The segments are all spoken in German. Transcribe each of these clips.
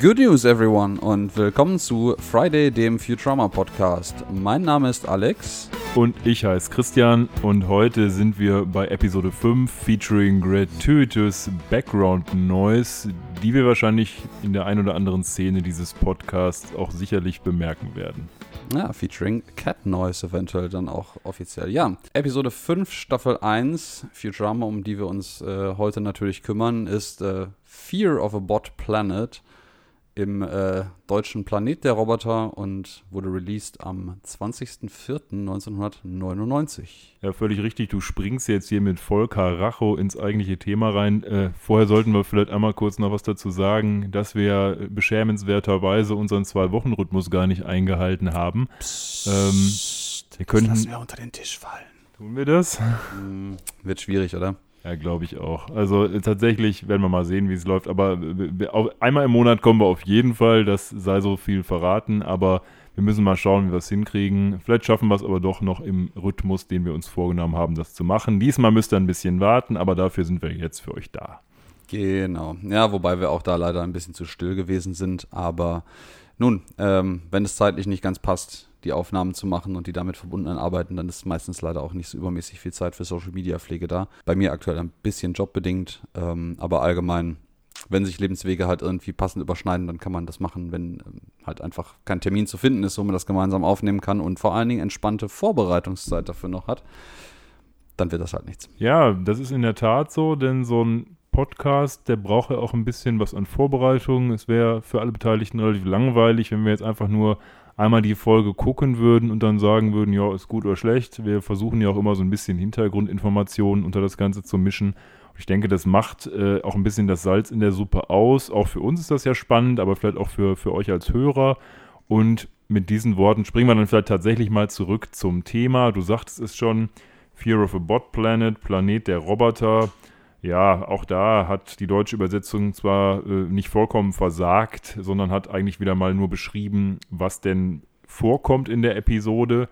Good News, everyone, und willkommen zu Friday, dem Futurama Podcast. Mein Name ist Alex. Und ich heiße Christian und heute sind wir bei Episode 5 featuring Gratuitous Background Noise, die wir wahrscheinlich in der ein oder anderen Szene dieses Podcasts auch sicherlich bemerken werden. Ja, featuring Cat Noise eventuell dann auch offiziell. Ja, Episode 5, Staffel 1, Futurama, um die wir uns äh, heute natürlich kümmern, ist äh, Fear of a Bot Planet im äh, deutschen Planet der Roboter und wurde released am 20.04.1999. Ja, völlig richtig. Du springst jetzt hier mit Volker Racho ins eigentliche Thema rein. Äh, vorher sollten wir vielleicht einmal kurz noch was dazu sagen, dass wir beschämenswerterweise unseren Zwei-Wochen-Rhythmus gar nicht eingehalten haben. Psst, ähm, wir können, das lassen wir unter den Tisch fallen. Tun wir das? Hm, wird schwierig, oder? Ja, glaube ich auch. Also äh, tatsächlich werden wir mal sehen, wie es läuft. Aber einmal im Monat kommen wir auf jeden Fall. Das sei so viel verraten. Aber wir müssen mal schauen, wie wir es hinkriegen. Vielleicht schaffen wir es aber doch noch im Rhythmus, den wir uns vorgenommen haben, das zu machen. Diesmal müsst ihr ein bisschen warten, aber dafür sind wir jetzt für euch da. Genau. Ja, wobei wir auch da leider ein bisschen zu still gewesen sind. Aber nun, ähm, wenn es zeitlich nicht ganz passt, die Aufnahmen zu machen und die damit verbundenen Arbeiten, dann ist meistens leider auch nicht so übermäßig viel Zeit für Social Media Pflege da. Bei mir aktuell ein bisschen jobbedingt, ähm, aber allgemein, wenn sich Lebenswege halt irgendwie passend überschneiden, dann kann man das machen, wenn ähm, halt einfach kein Termin zu finden ist, wo man das gemeinsam aufnehmen kann und vor allen Dingen entspannte Vorbereitungszeit dafür noch hat. Dann wird das halt nichts. Ja, das ist in der Tat so, denn so ein Podcast, der braucht ja auch ein bisschen was an Vorbereitung. Es wäre für alle Beteiligten relativ langweilig, wenn wir jetzt einfach nur einmal die Folge gucken würden und dann sagen würden, ja, ist gut oder schlecht. Wir versuchen ja auch immer so ein bisschen Hintergrundinformationen unter das Ganze zu mischen. Ich denke, das macht äh, auch ein bisschen das Salz in der Suppe aus. Auch für uns ist das ja spannend, aber vielleicht auch für, für euch als Hörer. Und mit diesen Worten springen wir dann vielleicht tatsächlich mal zurück zum Thema. Du sagtest es schon, Fear of a Bot Planet, Planet der Roboter ja, auch da hat die deutsche Übersetzung zwar äh, nicht vollkommen versagt, sondern hat eigentlich wieder mal nur beschrieben, was denn vorkommt in der Episode.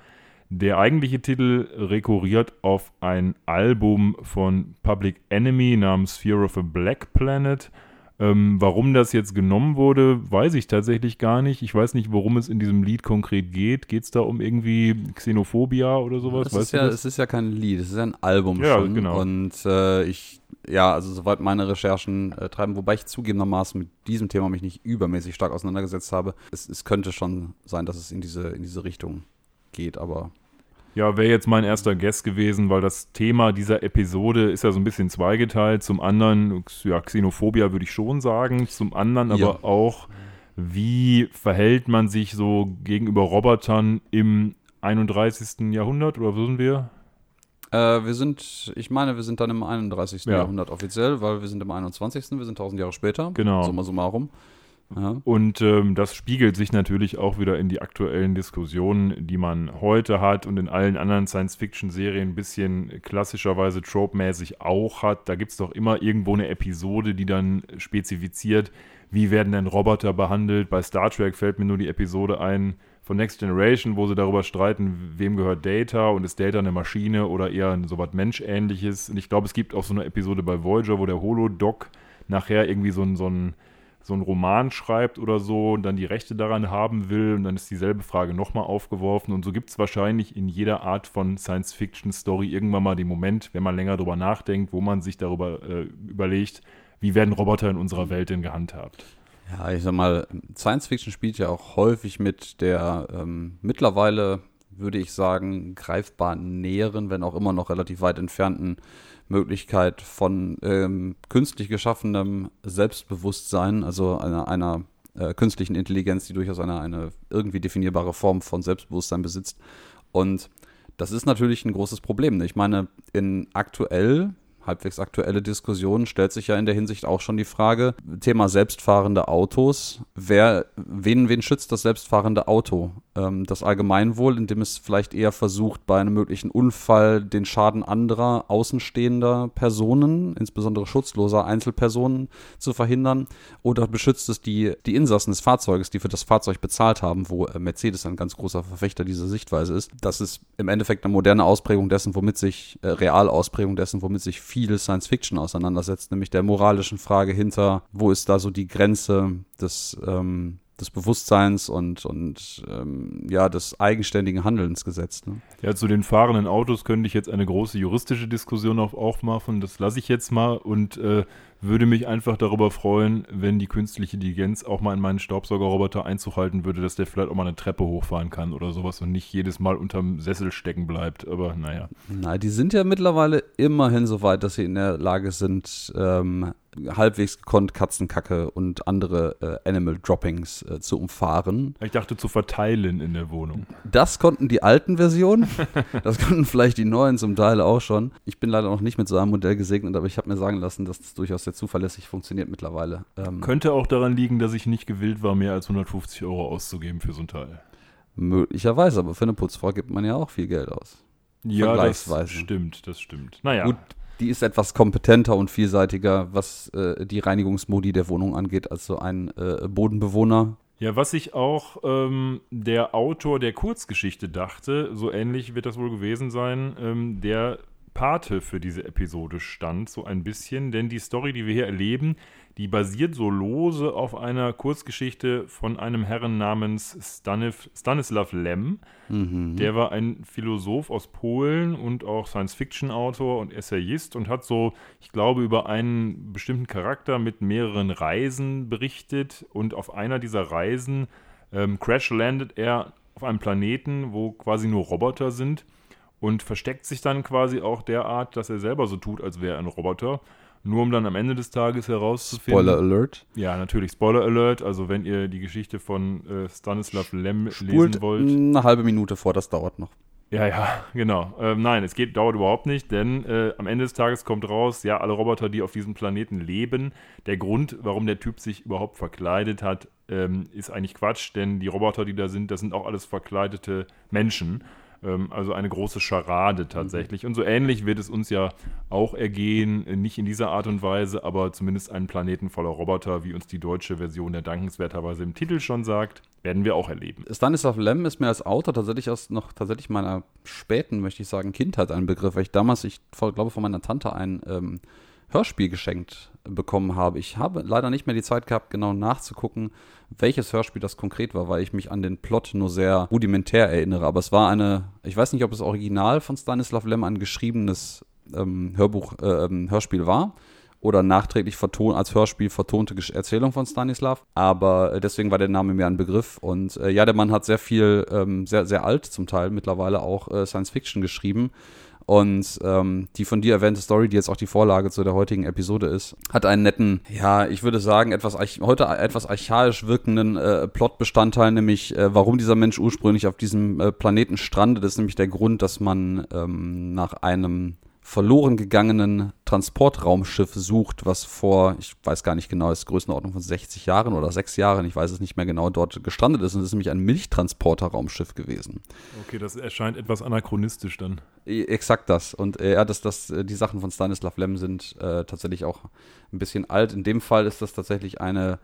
Der eigentliche Titel rekurriert auf ein Album von Public Enemy namens Fear of a Black Planet. Ähm, warum das jetzt genommen wurde, weiß ich tatsächlich gar nicht. Ich weiß nicht, worum es in diesem Lied konkret geht. Geht es da um irgendwie Xenophobia oder sowas? Es ist, ja, es ist ja kein Lied, es ist ein Album ja, schon. Genau. Und äh, ich, ja, also soweit meine Recherchen äh, treiben, wobei ich zugegebenermaßen mit diesem Thema mich nicht übermäßig stark auseinandergesetzt habe. Es, es könnte schon sein, dass es in diese, in diese Richtung geht, aber ja, wäre jetzt mein erster Guest gewesen, weil das Thema dieser Episode ist ja so ein bisschen zweigeteilt. Zum einen, ja, Xenophobia würde ich schon sagen. Zum anderen aber ja. auch, wie verhält man sich so gegenüber Robotern im 31. Jahrhundert oder wo sind wir? Äh, wir sind, ich meine, wir sind dann im 31. Ja. Jahrhundert offiziell, weil wir sind im 21. Wir sind 1000 Jahre später. Genau. Summa summarum. Ja. Und ähm, das spiegelt sich natürlich auch wieder in die aktuellen Diskussionen, die man heute hat und in allen anderen Science-Fiction-Serien ein bisschen klassischerweise trope-mäßig auch hat. Da gibt es doch immer irgendwo eine Episode, die dann spezifiziert, wie werden denn Roboter behandelt. Bei Star Trek fällt mir nur die Episode ein von Next Generation, wo sie darüber streiten, wem gehört Data und ist Data eine Maschine oder eher so was Menschähnliches. Und ich glaube, es gibt auch so eine Episode bei Voyager, wo der Holodoc nachher irgendwie so ein, so ein so einen Roman schreibt oder so und dann die Rechte daran haben will und dann ist dieselbe Frage nochmal aufgeworfen und so gibt es wahrscheinlich in jeder Art von Science-Fiction-Story irgendwann mal den Moment, wenn man länger drüber nachdenkt, wo man sich darüber äh, überlegt, wie werden Roboter in unserer Welt denn gehandhabt. Ja, ich sag mal, Science Fiction spielt ja auch häufig mit der ähm, mittlerweile, würde ich sagen, greifbar näheren, wenn auch immer noch relativ weit entfernten Möglichkeit von ähm, künstlich geschaffenem Selbstbewusstsein, also einer, einer äh, künstlichen Intelligenz, die durchaus eine, eine irgendwie definierbare Form von Selbstbewusstsein besitzt. Und das ist natürlich ein großes Problem. Ne? Ich meine, in aktuell halbwegs aktuelle Diskussion stellt sich ja in der Hinsicht auch schon die Frage, Thema selbstfahrende Autos, wer, wen, wen schützt das selbstfahrende Auto? Ähm, das Allgemeinwohl, indem es vielleicht eher versucht, bei einem möglichen Unfall den Schaden anderer außenstehender Personen, insbesondere schutzloser Einzelpersonen, zu verhindern? Oder beschützt es die, die Insassen des Fahrzeuges, die für das Fahrzeug bezahlt haben, wo äh, Mercedes ein ganz großer Verfechter dieser Sichtweise ist? Das ist im Endeffekt eine moderne Ausprägung dessen, womit sich, äh, Realausprägung dessen, womit sich viel Science Fiction auseinandersetzt, nämlich der moralischen Frage hinter, wo ist da so die Grenze des, ähm, des Bewusstseins und, und ähm, ja, des eigenständigen Handelns gesetzt. Ne? Ja, zu den fahrenden Autos könnte ich jetzt eine große juristische Diskussion auf, aufmachen. Das lasse ich jetzt mal und äh, würde mich einfach darüber freuen, wenn die künstliche Intelligenz auch mal in meinen Staubsaugerroboter Einzug halten würde, dass der vielleicht auch mal eine Treppe hochfahren kann oder sowas und nicht jedes Mal unterm Sessel stecken bleibt. Aber naja. Na, die sind ja mittlerweile immerhin so weit, dass sie in der Lage sind, ähm, halbwegs gekonnt Katzenkacke und andere äh, Animal Droppings äh, zu umfahren. Ich dachte zu verteilen in der Wohnung. Das konnten die alten Versionen. das konnten vielleicht die neuen zum Teil auch schon. Ich bin leider noch nicht mit so einem Modell gesegnet, aber ich habe mir sagen lassen, dass das durchaus sehr zuverlässig funktioniert mittlerweile. Ähm, Könnte auch daran liegen, dass ich nicht gewillt war, mehr als 150 Euro auszugeben für so ein Teil. Möglicherweise, aber für eine Putzfrau gibt man ja auch viel Geld aus. Ja, das stimmt, das stimmt. Naja. Gut, die ist etwas kompetenter und vielseitiger, was äh, die Reinigungsmodi der Wohnung angeht, als so ein äh, Bodenbewohner. Ja, was sich auch ähm, der Autor der Kurzgeschichte dachte, so ähnlich wird das wohl gewesen sein, ähm, der Pate für diese Episode stand, so ein bisschen. Denn die Story, die wir hier erleben, die basiert so lose auf einer Kurzgeschichte von einem Herren namens Staniv, Stanislav Lem. Mhm. Der war ein Philosoph aus Polen und auch Science-Fiction-Autor und Essayist und hat so, ich glaube, über einen bestimmten Charakter mit mehreren Reisen berichtet. Und auf einer dieser Reisen ähm, crash landet er auf einem Planeten, wo quasi nur Roboter sind und versteckt sich dann quasi auch derart, dass er selber so tut, als wäre er ein Roboter. Nur um dann am Ende des Tages herauszufinden. Spoiler Alert. Ja, natürlich Spoiler Alert. Also, wenn ihr die Geschichte von äh, Stanislav Lem Spult lesen wollt. Eine halbe Minute vor, das dauert noch. Ja, ja, genau. Ähm, nein, es geht, dauert überhaupt nicht, denn äh, am Ende des Tages kommt raus, ja, alle Roboter, die auf diesem Planeten leben, der Grund, warum der Typ sich überhaupt verkleidet hat, ähm, ist eigentlich Quatsch, denn die Roboter, die da sind, das sind auch alles verkleidete Menschen. Ähm, also eine große Scharade tatsächlich. Mhm. Und so ähnlich wird es uns ja auch ergehen, äh, nicht in dieser Art und Weise, aber zumindest einen Planeten voller Roboter, wie uns die deutsche Version der dankenswerterweise im Titel schon sagt, werden wir auch erleben. Stanislav Lem ist mir als Autor tatsächlich aus noch tatsächlich meiner späten, möchte ich sagen, Kindheit ein Begriff, weil ich damals, ich glaube, von meiner Tante ein ähm, Hörspiel geschenkt bekommen habe. Ich habe leider nicht mehr die Zeit gehabt, genau nachzugucken, welches Hörspiel das konkret war, weil ich mich an den Plot nur sehr rudimentär erinnere. Aber es war eine, ich weiß nicht, ob es original von Stanislav Lem ein geschriebenes ähm, Hörbuch, äh, ähm, Hörspiel war oder nachträglich verton als Hörspiel vertonte Erzählung von Stanislav. Aber äh, deswegen war der Name mir ein Begriff. Und äh, ja, der Mann hat sehr viel, ähm, sehr, sehr alt zum Teil mittlerweile auch äh, Science Fiction geschrieben. Und ähm, die von dir erwähnte Story, die jetzt auch die Vorlage zu der heutigen Episode ist, hat einen netten, ja, ich würde sagen, etwas heute etwas archaisch wirkenden äh, Plotbestandteil, nämlich äh, warum dieser Mensch ursprünglich auf diesem äh, Planeten strandet. Das ist nämlich der Grund, dass man ähm, nach einem verloren gegangenen Transportraumschiff sucht, was vor, ich weiß gar nicht genau, ist Größenordnung von 60 Jahren oder 6 Jahren, ich weiß es nicht mehr genau, dort gestrandet ist. Und es ist nämlich ein Milchtransporterraumschiff gewesen. Okay, das erscheint etwas anachronistisch dann. Exakt das. Und äh, ja, dass das, äh, die Sachen von Stanislav Lem sind äh, tatsächlich auch ein bisschen alt. In dem Fall ist das tatsächlich eine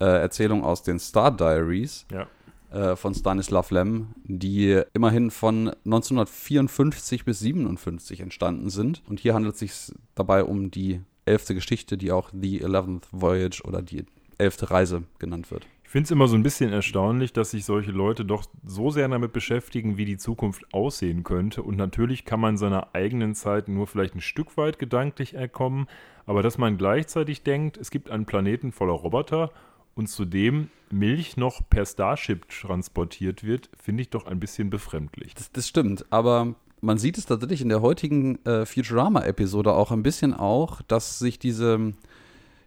äh, Erzählung aus den Star Diaries. Ja äh, von Stanislav Lem, die immerhin von 1954 bis 57 entstanden sind. Und hier handelt es sich dabei um die elfte Geschichte, die auch The Eleventh Voyage oder die elfte Reise genannt wird. Ich finde es immer so ein bisschen erstaunlich, dass sich solche Leute doch so sehr damit beschäftigen, wie die Zukunft aussehen könnte. Und natürlich kann man seiner eigenen Zeit nur vielleicht ein Stück weit gedanklich erkommen, aber dass man gleichzeitig denkt, es gibt einen Planeten voller Roboter und zudem Milch noch per Starship transportiert wird, finde ich doch ein bisschen befremdlich. Das, das, stimmt, aber man sieht es tatsächlich in der heutigen äh, Futurama-Episode auch ein bisschen auch, dass sich diese,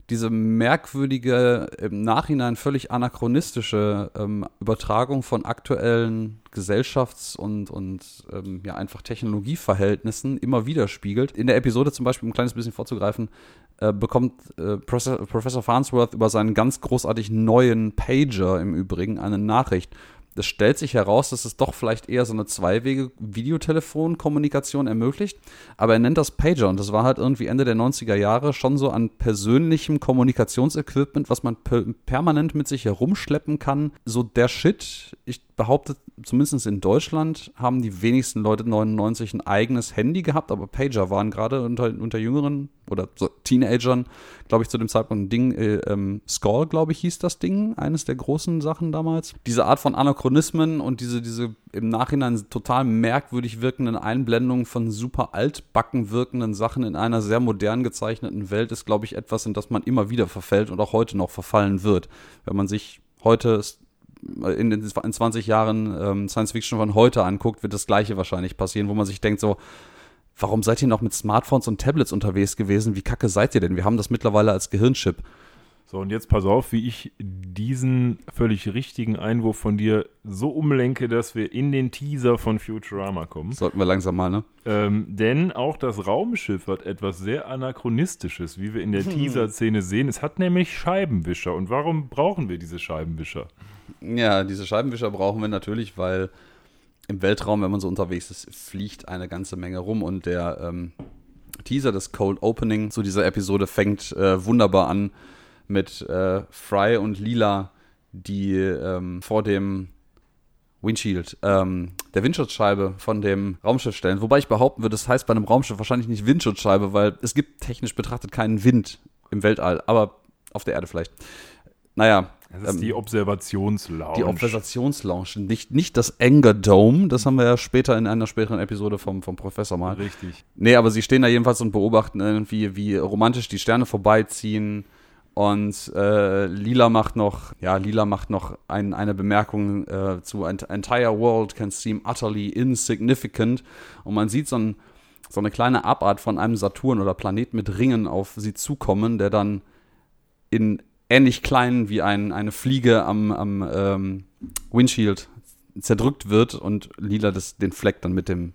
diese merkwürdige, im Nachhinein völlig anachronistische ähm, Übertragung von aktuellen Gesellschafts- und, und ähm, ja, einfach Technologieverhältnissen immer widerspiegelt. In der Episode zum Beispiel, um ein kleines bisschen vorzugreifen, äh, bekommt äh, Professor, Professor Farnsworth über seinen ganz großartig neuen Pager im Übrigen eine Nachricht. Es stellt sich heraus, dass es doch vielleicht eher so eine Zweiwege-Videotelefonkommunikation ermöglicht. Aber er nennt das Pager und das war halt irgendwie Ende der 90er Jahre schon so an persönlichem Kommunikationsequipment, was man per permanent mit sich herumschleppen kann. So der Shit. Ich behaupte, zumindest in Deutschland haben die wenigsten Leute 99 ein eigenes Handy gehabt, aber Pager waren gerade unter, unter Jüngeren oder so Teenagern, glaube ich, zu dem Zeitpunkt ein Ding, äh, ähm, Skull, glaube ich, hieß das Ding, eines der großen Sachen damals. Diese Art von Anachronismen und diese, diese im Nachhinein total merkwürdig wirkenden Einblendungen von super altbacken wirkenden Sachen in einer sehr modern gezeichneten Welt ist, glaube ich, etwas, in das man immer wieder verfällt und auch heute noch verfallen wird. Wenn man sich heute in, in 20 Jahren ähm, Science Fiction von heute anguckt, wird das gleiche wahrscheinlich passieren, wo man sich denkt so, warum seid ihr noch mit Smartphones und Tablets unterwegs gewesen? Wie kacke seid ihr denn? Wir haben das mittlerweile als Gehirnchip. So, und jetzt pass auf, wie ich diesen völlig richtigen Einwurf von dir so umlenke, dass wir in den Teaser von Futurama kommen. Sollten wir langsam mal, ne? Ähm, denn auch das Raumschiff hat etwas sehr Anachronistisches, wie wir in der. Teaser-Szene sehen. Es hat nämlich Scheibenwischer. Und warum brauchen wir diese Scheibenwischer? Ja, diese Scheibenwischer brauchen wir natürlich, weil im Weltraum, wenn man so unterwegs ist, fliegt eine ganze Menge rum und der ähm, Teaser des Cold Opening zu dieser Episode fängt äh, wunderbar an mit äh, Fry und Lila, die ähm, vor dem Windshield, ähm, der Windschutzscheibe von dem Raumschiff stellen. Wobei ich behaupten würde, das heißt bei einem Raumschiff wahrscheinlich nicht Windschutzscheibe, weil es gibt technisch betrachtet keinen Wind im Weltall, aber auf der Erde vielleicht. Naja. Das ist ähm, die Observationslounge. Die Observationslounge, nicht, nicht das Anger Dome, das haben wir ja später in einer späteren Episode vom, vom Professor mal. Richtig. Nee, aber sie stehen da jedenfalls und beobachten irgendwie, wie romantisch die Sterne vorbeiziehen und äh, Lila macht noch, ja, Lila macht noch ein, eine Bemerkung äh, zu Entire world can seem utterly insignificant. Und man sieht so, ein, so eine kleine Abart von einem Saturn oder Planet mit Ringen auf sie zukommen, der dann in ähnlich klein wie ein, eine Fliege am, am ähm, Windshield zerdrückt wird und Lila das, den Fleck dann mit dem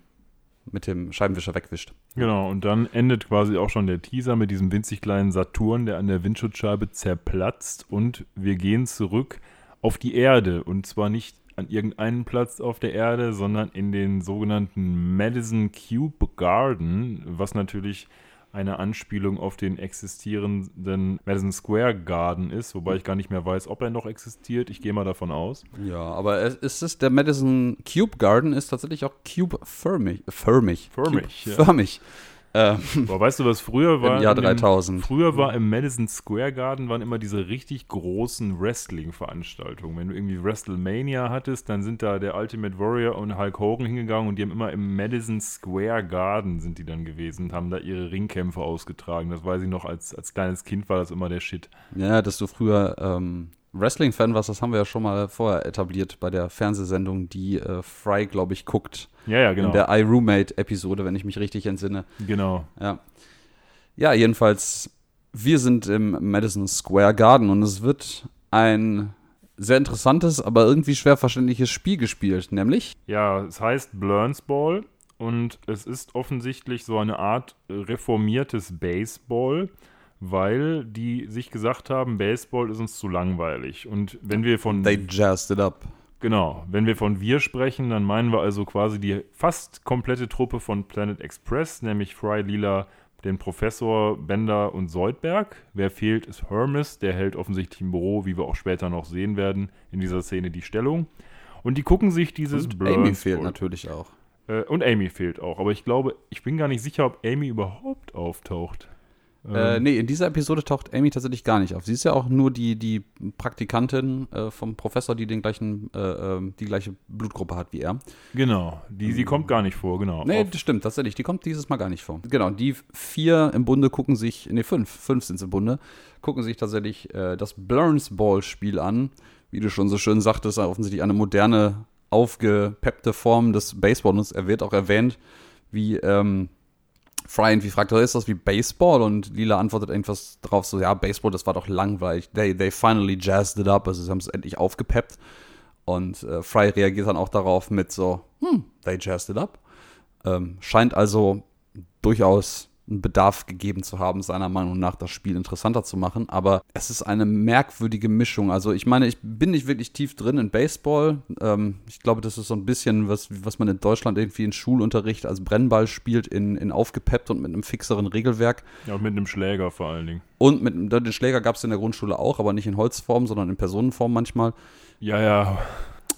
mit dem Scheibenwischer wegwischt. Genau, und dann endet quasi auch schon der Teaser mit diesem winzig kleinen Saturn, der an der Windschutzscheibe zerplatzt. Und wir gehen zurück auf die Erde. Und zwar nicht an irgendeinen Platz auf der Erde, sondern in den sogenannten Madison Cube Garden, was natürlich eine Anspielung auf den existierenden Madison Square Garden ist, wobei ich gar nicht mehr weiß, ob er noch existiert. Ich gehe mal davon aus. Ja, aber es ist der Madison Cube Garden ist tatsächlich auch cube-förmig. Förmig. Förmig. Cube ja. Förmig. Ähm, Boah, weißt du, was früher war? Im Jahr 3000. Dem, früher war im Madison Square Garden waren immer diese richtig großen Wrestling-Veranstaltungen. Wenn du irgendwie WrestleMania hattest, dann sind da der Ultimate Warrior und Hulk Hogan hingegangen und die haben immer im Madison Square Garden sind die dann gewesen und haben da ihre Ringkämpfe ausgetragen. Das weiß ich noch, als, als kleines Kind war das immer der Shit. Ja, dass du früher ähm, Wrestling-Fan warst, das haben wir ja schon mal vorher etabliert bei der Fernsehsendung, die äh, Fry, glaube ich, guckt. Ja, ja, genau. In der iRoommate-Episode, wenn ich mich richtig entsinne. Genau. Ja. Ja, jedenfalls, wir sind im Madison Square Garden und es wird ein sehr interessantes, aber irgendwie schwer verständliches Spiel gespielt, nämlich? Ja, es heißt Blurns Ball und es ist offensichtlich so eine Art reformiertes Baseball weil die sich gesagt haben, Baseball ist uns zu langweilig. Und wenn wir von. They jazzed it up. Genau, wenn wir von wir sprechen, dann meinen wir also quasi die fast komplette Truppe von Planet Express, nämlich Fry, Lila, den Professor, Bender und Soldberg. Wer fehlt, ist Hermes, der hält offensichtlich im Büro, wie wir auch später noch sehen werden, in dieser Szene die Stellung. Und die gucken sich dieses und Amy fehlt natürlich auch. Äh, und Amy fehlt auch, aber ich glaube, ich bin gar nicht sicher, ob Amy überhaupt auftaucht. Äh, ähm. nee, in dieser Episode taucht Amy tatsächlich gar nicht auf. Sie ist ja auch nur die, die Praktikantin äh, vom Professor, die den gleichen, äh, ähm, die gleiche Blutgruppe hat wie er. Genau, die, sie kommt gar nicht vor, genau. Nee, das stimmt, tatsächlich. Die kommt dieses Mal gar nicht vor. Genau, die vier im Bunde gucken sich, nee, fünf, fünf sind es im Bunde, gucken sich tatsächlich äh, das Blurns Ball-Spiel an. Wie du schon so schön sagtest, offensichtlich eine moderne, aufgepeppte Form des Baseballs. Er wird auch erwähnt, wie ähm, Fry irgendwie fragt, ist das wie Baseball? Und Lila antwortet irgendwas drauf so, ja, Baseball, das war doch langweilig. They, they finally jazzed it up, also sie haben es endlich aufgepeppt. Und äh, Fry reagiert dann auch darauf mit so, hm, they jazzed it up. Ähm, scheint also durchaus einen Bedarf gegeben zu haben, seiner Meinung nach das Spiel interessanter zu machen. Aber es ist eine merkwürdige Mischung. Also ich meine, ich bin nicht wirklich tief drin in Baseball. Ähm, ich glaube, das ist so ein bisschen, was, was man in Deutschland irgendwie in Schulunterricht als Brennball spielt, in, in aufgepeppt und mit einem fixeren Regelwerk. Ja, und mit einem Schläger vor allen Dingen. Und mit den Schläger gab es in der Grundschule auch, aber nicht in Holzform, sondern in Personenform manchmal. Ja, ja.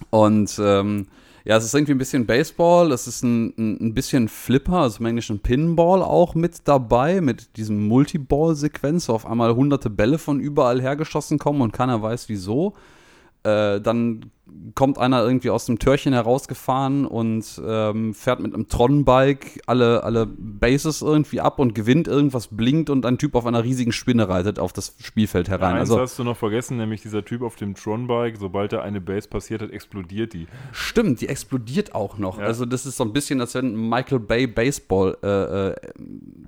Und ähm, ja, es ist irgendwie ein bisschen Baseball, es ist ein, ein, bisschen Flipper, also im Englischen Pinball auch mit dabei, mit diesem Multiball-Sequenz, wo auf einmal hunderte Bälle von überall hergeschossen kommen und keiner weiß wieso. Äh, dann kommt einer irgendwie aus dem Türchen herausgefahren und ähm, fährt mit einem Tron-Bike alle, alle Bases irgendwie ab und gewinnt irgendwas, blinkt und ein Typ auf einer riesigen Spinne reitet auf das Spielfeld herein. Ja, eins also, hast du noch vergessen, nämlich dieser Typ auf dem Tron-Bike, sobald da eine Base passiert hat, explodiert die. Stimmt, die explodiert auch noch. Ja. Also das ist so ein bisschen, als wenn Michael Bay Baseball äh, äh,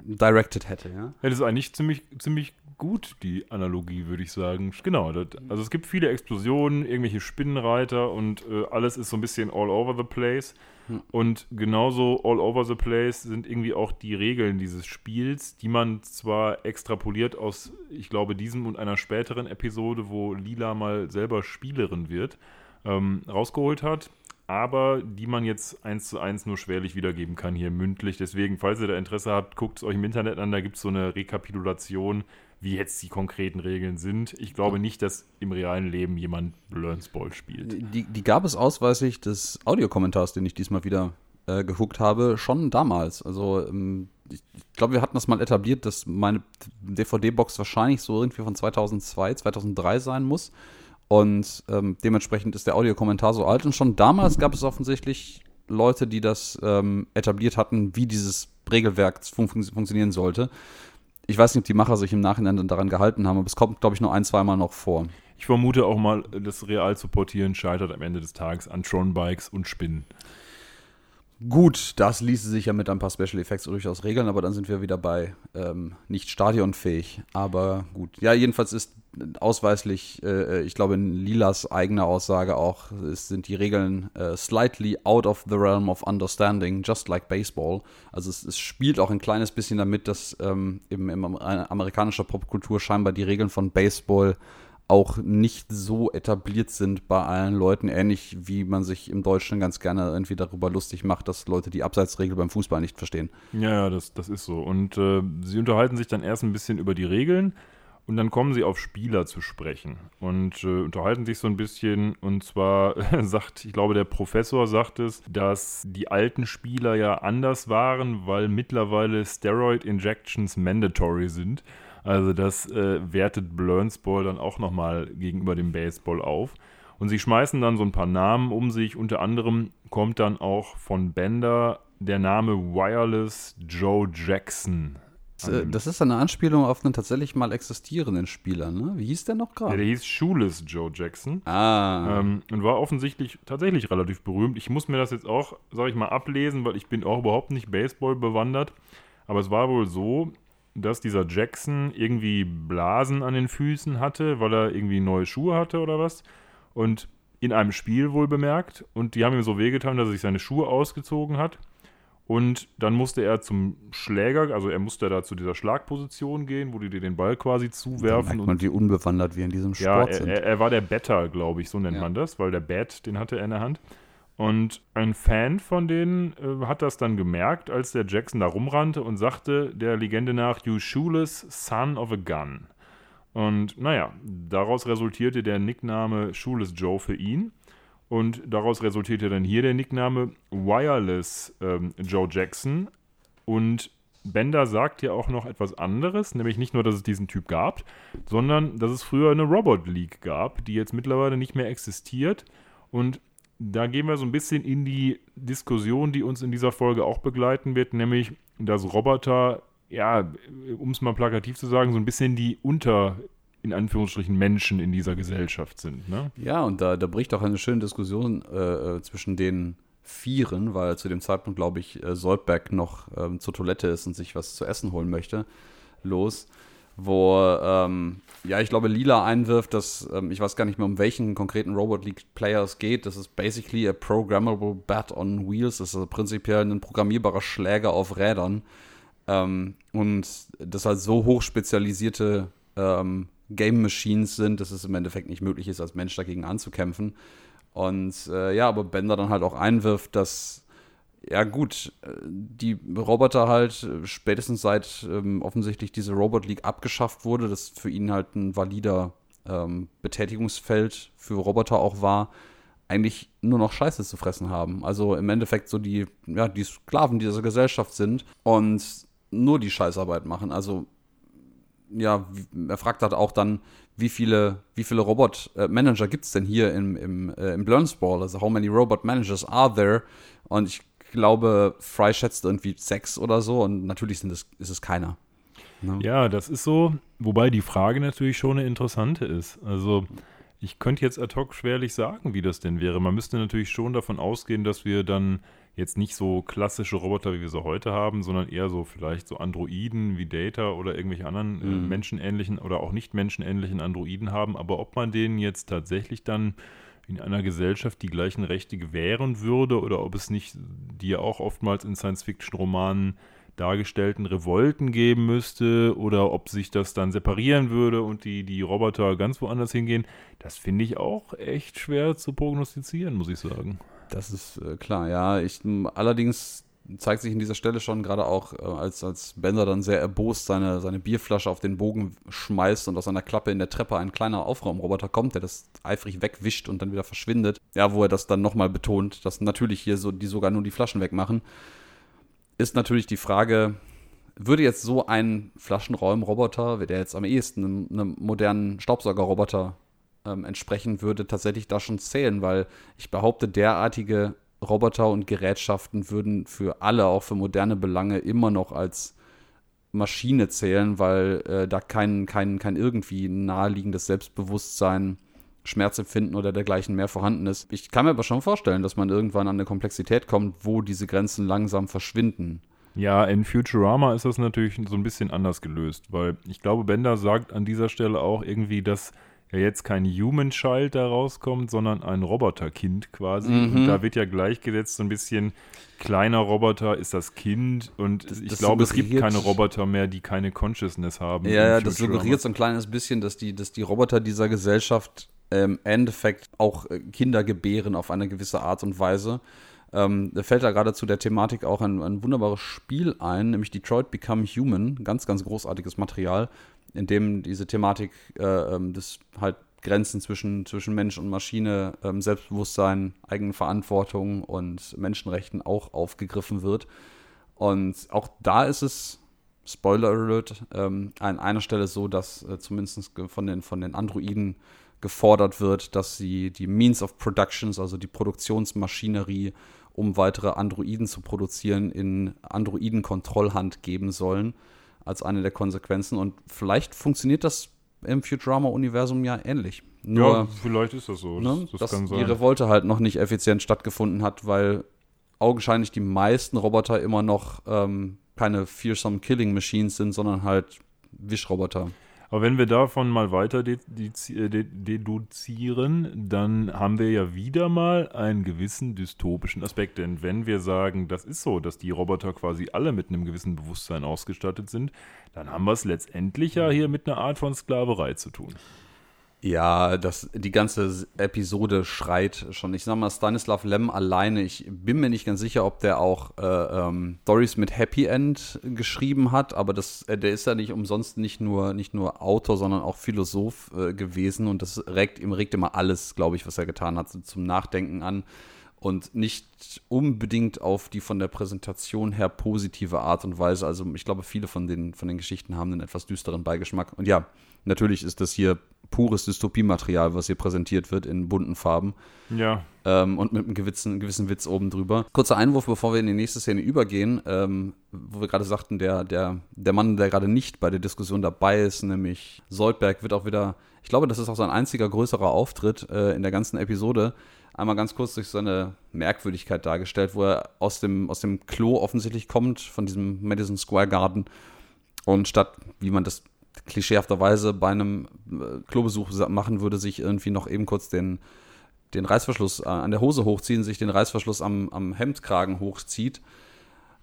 directed hätte, ja. Ja, das ist eigentlich ziemlich, ziemlich gut, die Analogie, würde ich sagen. Genau, das, also es gibt viele Explosionen, irgendwelche Spinnenreiter und äh, alles ist so ein bisschen all over the place. Hm. Und genauso all over the place sind irgendwie auch die Regeln dieses Spiels, die man zwar extrapoliert aus, ich glaube, diesem und einer späteren Episode, wo Lila mal selber Spielerin wird, ähm, rausgeholt hat, aber die man jetzt eins zu eins nur schwerlich wiedergeben kann hier mündlich. Deswegen, falls ihr da Interesse habt, guckt es euch im Internet an, da gibt es so eine Rekapitulation, wie jetzt die konkreten Regeln sind. Ich glaube nicht, dass im realen Leben jemand Learns Ball spielt. Die, die gab es ausweislich des Audiokommentars, den ich diesmal wieder äh, gehuckt habe, schon damals. Also ähm, ich, ich glaube, wir hatten das mal etabliert, dass meine DVD-Box wahrscheinlich so irgendwie von 2002, 2003 sein muss. Und ähm, dementsprechend ist der Audiokommentar so alt. Und schon damals gab es offensichtlich Leute, die das ähm, etabliert hatten, wie dieses Regelwerk fun fun funktionieren sollte. Ich weiß nicht, ob die Macher sich im Nachhinein dann daran gehalten haben, aber es kommt, glaube ich, nur ein, zweimal noch vor. Ich vermute auch mal, das real zu portieren scheitert am Ende des Tages an Tron-Bikes und Spinnen. Gut, das ließe sich ja mit ein paar Special Effects durchaus regeln, aber dann sind wir wieder bei ähm, nicht stadionfähig. Aber gut, ja, jedenfalls ist ausweislich, äh, ich glaube, in Lilas eigener Aussage auch, es sind die Regeln äh, slightly out of the realm of understanding, just like baseball. Also es, es spielt auch ein kleines bisschen damit, dass ähm, im, im amerikanischer Popkultur scheinbar die Regeln von Baseball auch nicht so etabliert sind bei allen Leuten, ähnlich wie man sich im Deutschen ganz gerne irgendwie darüber lustig macht, dass Leute die Abseitsregel beim Fußball nicht verstehen. Ja, das, das ist so. Und äh, sie unterhalten sich dann erst ein bisschen über die Regeln und dann kommen sie auf Spieler zu sprechen und äh, unterhalten sich so ein bisschen. Und zwar sagt, ich glaube, der Professor sagt es, dass die alten Spieler ja anders waren, weil mittlerweile Steroid Injections mandatory sind. Also das äh, wertet Blurnsball dann auch nochmal gegenüber dem Baseball auf. Und sie schmeißen dann so ein paar Namen um sich. Unter anderem kommt dann auch von Bender der Name Wireless Joe Jackson. Das ist eine Anspielung auf einen tatsächlich mal existierenden Spieler, ne? Wie hieß der noch Ja, gerade? der hieß Shoeless Joe Jackson. ah. Ähm, und war offensichtlich tatsächlich relativ berühmt. Ich muss mir das jetzt auch, sag ich mal, ablesen, weil ich bin auch überhaupt nicht Baseball bewandert. Aber es war wohl so, dass dieser Jackson irgendwie Blasen an den Füßen hatte, weil er irgendwie neue Schuhe hatte oder was. Und in einem Spiel wohl bemerkt. Und die haben ihm so wehgetan, dass er sich seine Schuhe ausgezogen hat. Und dann musste er zum Schläger, also er musste da zu dieser Schlagposition gehen, wo die dir den Ball quasi zuwerfen. merkt man, wie unbewandert wir in diesem Ja, Sport er, sind. er, er war der Better, glaube ich, so nennt Ja. man das, weil der Bat, den hatte er in der Hand. Und ein Fan von denen äh, hat das dann gemerkt, als der Jackson da rumrannte und sagte der Legende nach, You shoeless son of a gun. Und naja, daraus resultierte der Nickname Shoeless Joe für ihn. Und daraus resultierte dann hier der Nickname Wireless ähm, Joe Jackson. Und Bender sagt ja auch noch etwas anderes, nämlich nicht nur, dass es diesen Typ gab, sondern dass es früher eine Robot League gab, die jetzt mittlerweile nicht mehr existiert. Und da gehen wir so ein bisschen in die Diskussion, die uns in dieser Folge auch begleiten wird, nämlich, dass Roboter, ja, um es mal plakativ zu sagen, so ein bisschen die unter, in Anführungsstrichen, Menschen in dieser Gesellschaft sind. Ne? Ja, und da, da bricht auch eine schöne Diskussion äh, äh, zwischen den Vieren, weil zu dem Zeitpunkt, glaube ich, äh, Soldberg noch ähm, zur Toilette ist und sich was zu essen holen möchte, los. Wo, ähm, ja, ich glaube, Lila einwirft, dass, ähm, ich weiß gar nicht mehr, um welchen konkreten Robot League Player es geht. Das ist basically a programmable bat on wheels. Das ist also prinzipiell ein programmierbarer Schläger auf Rädern. Ähm, und das halt so hochspezialisierte ähm, Game Machines sind, dass es im Endeffekt nicht möglich ist, als Mensch dagegen anzukämpfen. Und äh, ja, aber Bender dann halt auch einwirft, dass, ja gut, äh, die Roboter halt äh, spätestens seit ähm, offensichtlich diese Robot League abgeschafft wurde, das für ihn halt ein valider ähm, Betätigungsfeld für Roboter auch war, eigentlich nur noch Scheiße zu fressen haben. Also im Endeffekt so die, ja, die Sklaven dieser Gesellschaft sind und nur die Scheißarbeit machen. Also ja, er fragt halt auch dann, wie viele, wie viele Robot-Manager gibt es denn hier im, im, äh, im Blurnsball? Also, how many Robot Managers are there? Und ich glaube, Fry schätzt irgendwie sechs oder so und natürlich sind es, ist es keiner. Ne? Ja, das ist so, wobei die Frage natürlich schon eine interessante ist. Also, ich könnte jetzt ad hoc schwerlich sagen, wie das denn wäre. Man müsste natürlich schon davon ausgehen, dass wir dann jetzt nicht so klassische Roboter, wie wir sie heute haben, sondern eher so vielleicht so Androiden wie Data oder irgendwelche anderen äh, mhm. äh, menschenähnlichen oder auch nicht menschenähnlichen Androiden haben. Aber ob man denen jetzt tatsächlich dann in einer Gesellschaft die gleichen Rechte gewähren würde oder ob es nicht die ja auch oftmals in Science-Fiction-Romanen dargestellten Revolten geben müsste oder ob sich das dann separieren würde und die, die Roboter ganz woanders hingehen, das finde ich auch echt schwer zu prognostizieren, muss ich sagen. Das ist äh, klar, ja. Ich, allerdings zeigt sich in dieser Stelle schon gerade auch, äh, als, als Bender dann sehr erbost seine, seine Bierflasche auf den Bogen schmeißt und aus einer Klappe in der Treppe ein kleiner Aufraumroboter kommt, der das eifrig wegwischt und dann wieder verschwindet. Ja, wo er das dann nochmal betont, dass natürlich hier so die sogar nur die Flaschen wegmachen, ist natürlich die Frage, würde jetzt so ein Flaschenräumroboter, der jetzt am ehesten einem modernen Staubsaugerroboter ähm, entsprechen würde, tatsächlich da schon zählen, weil ich behaupte, derartige Roboter und Gerätschaften würden für alle, auch für moderne Belange, immer noch als Maschine zählen, weil äh, da kein, kein, kein irgendwie naheliegendes Selbstbewusstsein, Schmerzempfinden oder dergleichen mehr vorhanden ist. Ich kann mir aber schon vorstellen, dass man irgendwann an eine Komplexität kommt, wo diese Grenzen langsam verschwinden. Ja, in Futurama ist das natürlich so ein bisschen anders gelöst, weil ich glaube, Bender sagt an dieser Stelle auch irgendwie, dass ja jetzt kein Human Child da rauskommt, sondern ein Roboterkind quasi. Mhm. Und da wird ja gleichgesetzt so ein bisschen kleiner Roboter ist das Kind und das, ich das glaube, es gibt keine Roboter mehr, die keine Consciousness haben. Ja, ja das suggeriert so ein kleines bisschen, dass die, dass die Roboter dieser Gesellschaft im ähm, Endeffekt auch äh, Kinder gebären auf eine gewisse Art und Weise. Ähm, da fällt da gerade zu der Thematik auch ein, ein wunderbares Spiel ein, nämlich Detroit Become Human. Ganz, ganz großartiges Material, in dem diese Thematik äh, ähm, des halt Grenzen zwischen, zwischen Mensch und Maschine, ähm, Selbstbewusstsein, Eigenverantwortung und Menschenrechten auch aufgegriffen wird. Und auch da ist es, Spoiler Alert, ähm, an einer Stelle so, dass äh, zumindest von den, von den Androiden gefordert wird, dass sie die Means of Productions, also die Produktionsmaschinerie, um weitere Androiden zu produzieren, in Androiden-Kontrollhand geben sollen als eine der Konsequenzen. Und vielleicht funktioniert das im Futurama-Universum ja ähnlich. Nur, ja, vielleicht ist das so. Ne, das dass die Revolte halt noch nicht effizient stattgefunden hat, weil augenscheinlich die meisten Roboter immer noch ähm, keine fearsome Killing Machines sind, sondern halt Wischroboter. Aber wenn wir davon mal weiter deduzieren, dann haben wir ja wieder mal einen gewissen dystopischen Aspekt. Denn wenn wir sagen, das ist so, dass die Roboter quasi alle mit einem gewissen Bewusstsein ausgestattet sind, dann haben wir es letztendlich ja hier mit einer Art von Sklaverei zu tun. Ja, das, die ganze Episode schreit schon. Ich sag mal, Stanislav Lem alleine, ich bin mir nicht ganz sicher, ob der auch äh, ähm, Stories mit Happy End geschrieben hat, aber das, äh, der ist ja nicht umsonst nicht nur, nicht nur Autor, sondern auch Philosoph äh, gewesen und das regt ihm, regt immer alles, glaube ich, was er getan hat, zum Nachdenken an und nicht unbedingt auf die von der Präsentation her positive Art und Weise. Also ich glaube, viele von den, von den Geschichten haben einen etwas düsteren Beigeschmack. Und ja, natürlich ist das hier pures Dystopiematerial, was hier präsentiert wird in bunten Farben. Ja. Ähm, und mit einem gewissen, gewissen Witz oben drüber. Kurzer Einwurf, bevor wir in die nächste Szene übergehen, ähm, wo wir gerade sagten, der, der, der Mann, der gerade nicht bei der Diskussion dabei ist, nämlich Soldberg, wird auch wieder, ich glaube, das ist auch sein einziger größerer Auftritt äh, in der ganzen Episode, einmal ganz kurz durch seine Merkwürdigkeit dargestellt, wo er aus dem, aus dem Klo offensichtlich kommt, von diesem Madison Square Garden. Und statt, wie man das klischeehafterweise bei einem äh, Klobesuch machen würde, sich irgendwie noch eben kurz den, den Reißverschluss äh, an der Hose hochziehen, sich den Reißverschluss am, am Hemdkragen hochzieht,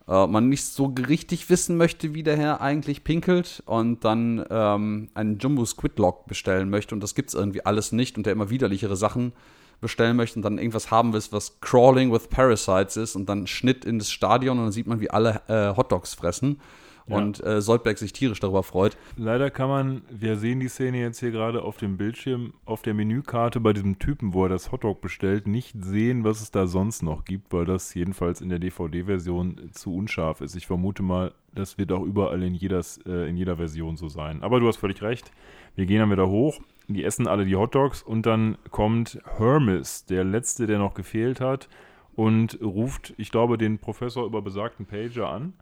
äh, man nicht so richtig wissen möchte, wie der Herr eigentlich pinkelt und dann ähm, einen Jumbo Squid Lock bestellen möchte und das gibt es irgendwie alles nicht und der immer widerlichere Sachen bestellen möchte und dann irgendwas haben willst, was Crawling with Parasites ist und dann Schnitt in das Stadion und dann sieht man, wie alle äh, Hotdogs fressen Ja. und äh, Soldberg sich tierisch darüber freut. Leider kann man, wir sehen die Szene jetzt hier gerade auf dem Bildschirm, auf der Menükarte bei diesem Typen, wo er das Hotdog bestellt, nicht sehen, was es da sonst noch gibt, weil das jedenfalls in der DVD-Version zu unscharf ist. Ich vermute mal, das wird auch überall in, jedes, äh, in jeder Version so sein. Aber du hast völlig recht. Wir gehen dann wieder hoch. Die essen alle die Hotdogs und dann kommt Hermes, der letzte, der noch gefehlt hat, und ruft, ich glaube, den Professor über besagten Pager an.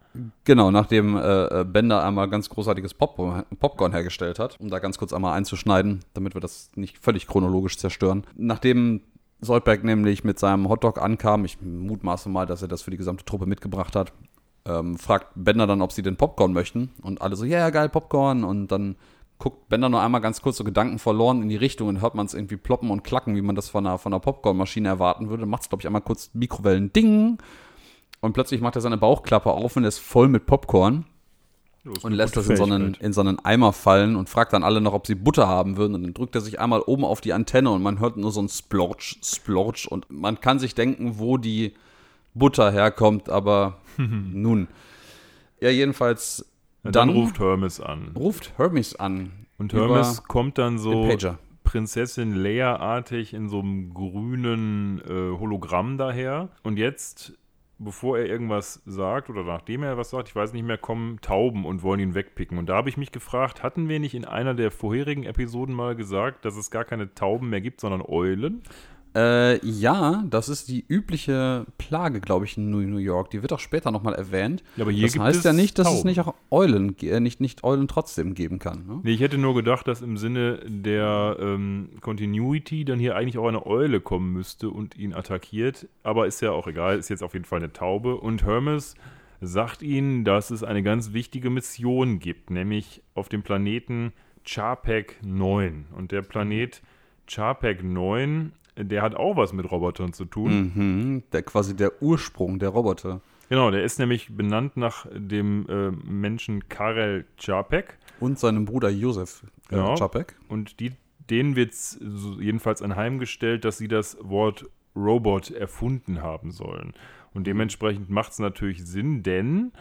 Genau, nachdem äh, äh, Bender einmal ganz großartiges Popcorn, Popcorn hergestellt hat, um da ganz kurz einmal einzuschneiden, damit wir das nicht völlig chronologisch zerstören. Nachdem Soldberg nämlich mit seinem Hotdog ankam, ich mutmaße mal, dass er das für die gesamte Truppe mitgebracht hat, ähm, fragt Bender dann, ob sie den Popcorn möchten. Und alle so, ja, yeah, geil, Popcorn. Und dann guckt Bender nur einmal ganz kurz so Gedanken verloren in die Richtung und hört man es irgendwie ploppen und klacken, wie man das von einer, von einer Popcornmaschine erwarten würde. Macht es, glaube ich, einmal kurz Mikrowellen-Ding. Und plötzlich macht er seine Bauchklappe auf und ist voll mit Popcorn und lässt das in so, einen, in so einen Eimer fallen und fragt dann alle noch, ob sie Butter haben würden. Und dann drückt er sich einmal oben auf die Antenne und man hört nur so ein Splorch, Splorch. Und man kann sich denken, wo die Butter herkommt, aber nun. Ja, jedenfalls. Dann, dann ruft Hermes an. ruft Hermes an. Und Hermes kommt dann so. Prinzessin Leia-artig in so einem grünen äh, Hologramm daher. Und jetzt, bevor er irgendwas sagt oder nachdem er was sagt, ich weiß nicht mehr, kommen Tauben und wollen ihn wegpicken. Und da habe ich mich gefragt, hatten wir nicht in einer der vorherigen Episoden mal gesagt, dass es gar keine Tauben mehr gibt, sondern Eulen? Äh, ja, das ist die übliche Plage, glaube ich, in New York. Die wird auch später nochmal erwähnt. Ja, aber hier das heißt es ja nicht, dass es Tauben. nicht auch Eulen, äh, nicht, nicht Eulen trotzdem geben kann. Ne? Nee, ich hätte nur gedacht, dass im Sinne der ähm, Continuity dann hier eigentlich auch eine Eule kommen müsste und ihn attackiert. Aber ist ja auch egal, ist jetzt auf jeden Fall eine Taube. Und Hermes sagt ihnen, dass es eine ganz wichtige Mission gibt, nämlich auf dem Planeten Chapek 9. Und der Planet Chapek 9, der hat auch was mit Robotern zu tun. Mhm, der quasi der Ursprung der Roboter. Genau, der ist nämlich benannt nach dem äh, Menschen Karel Čapek. Und seinem Bruder Josef äh, Genau. Čapek. Und die, denen wird so jedenfalls anheimgestellt, dass sie das Wort Robot erfunden haben sollen. Und dementsprechend macht es natürlich Sinn, denn,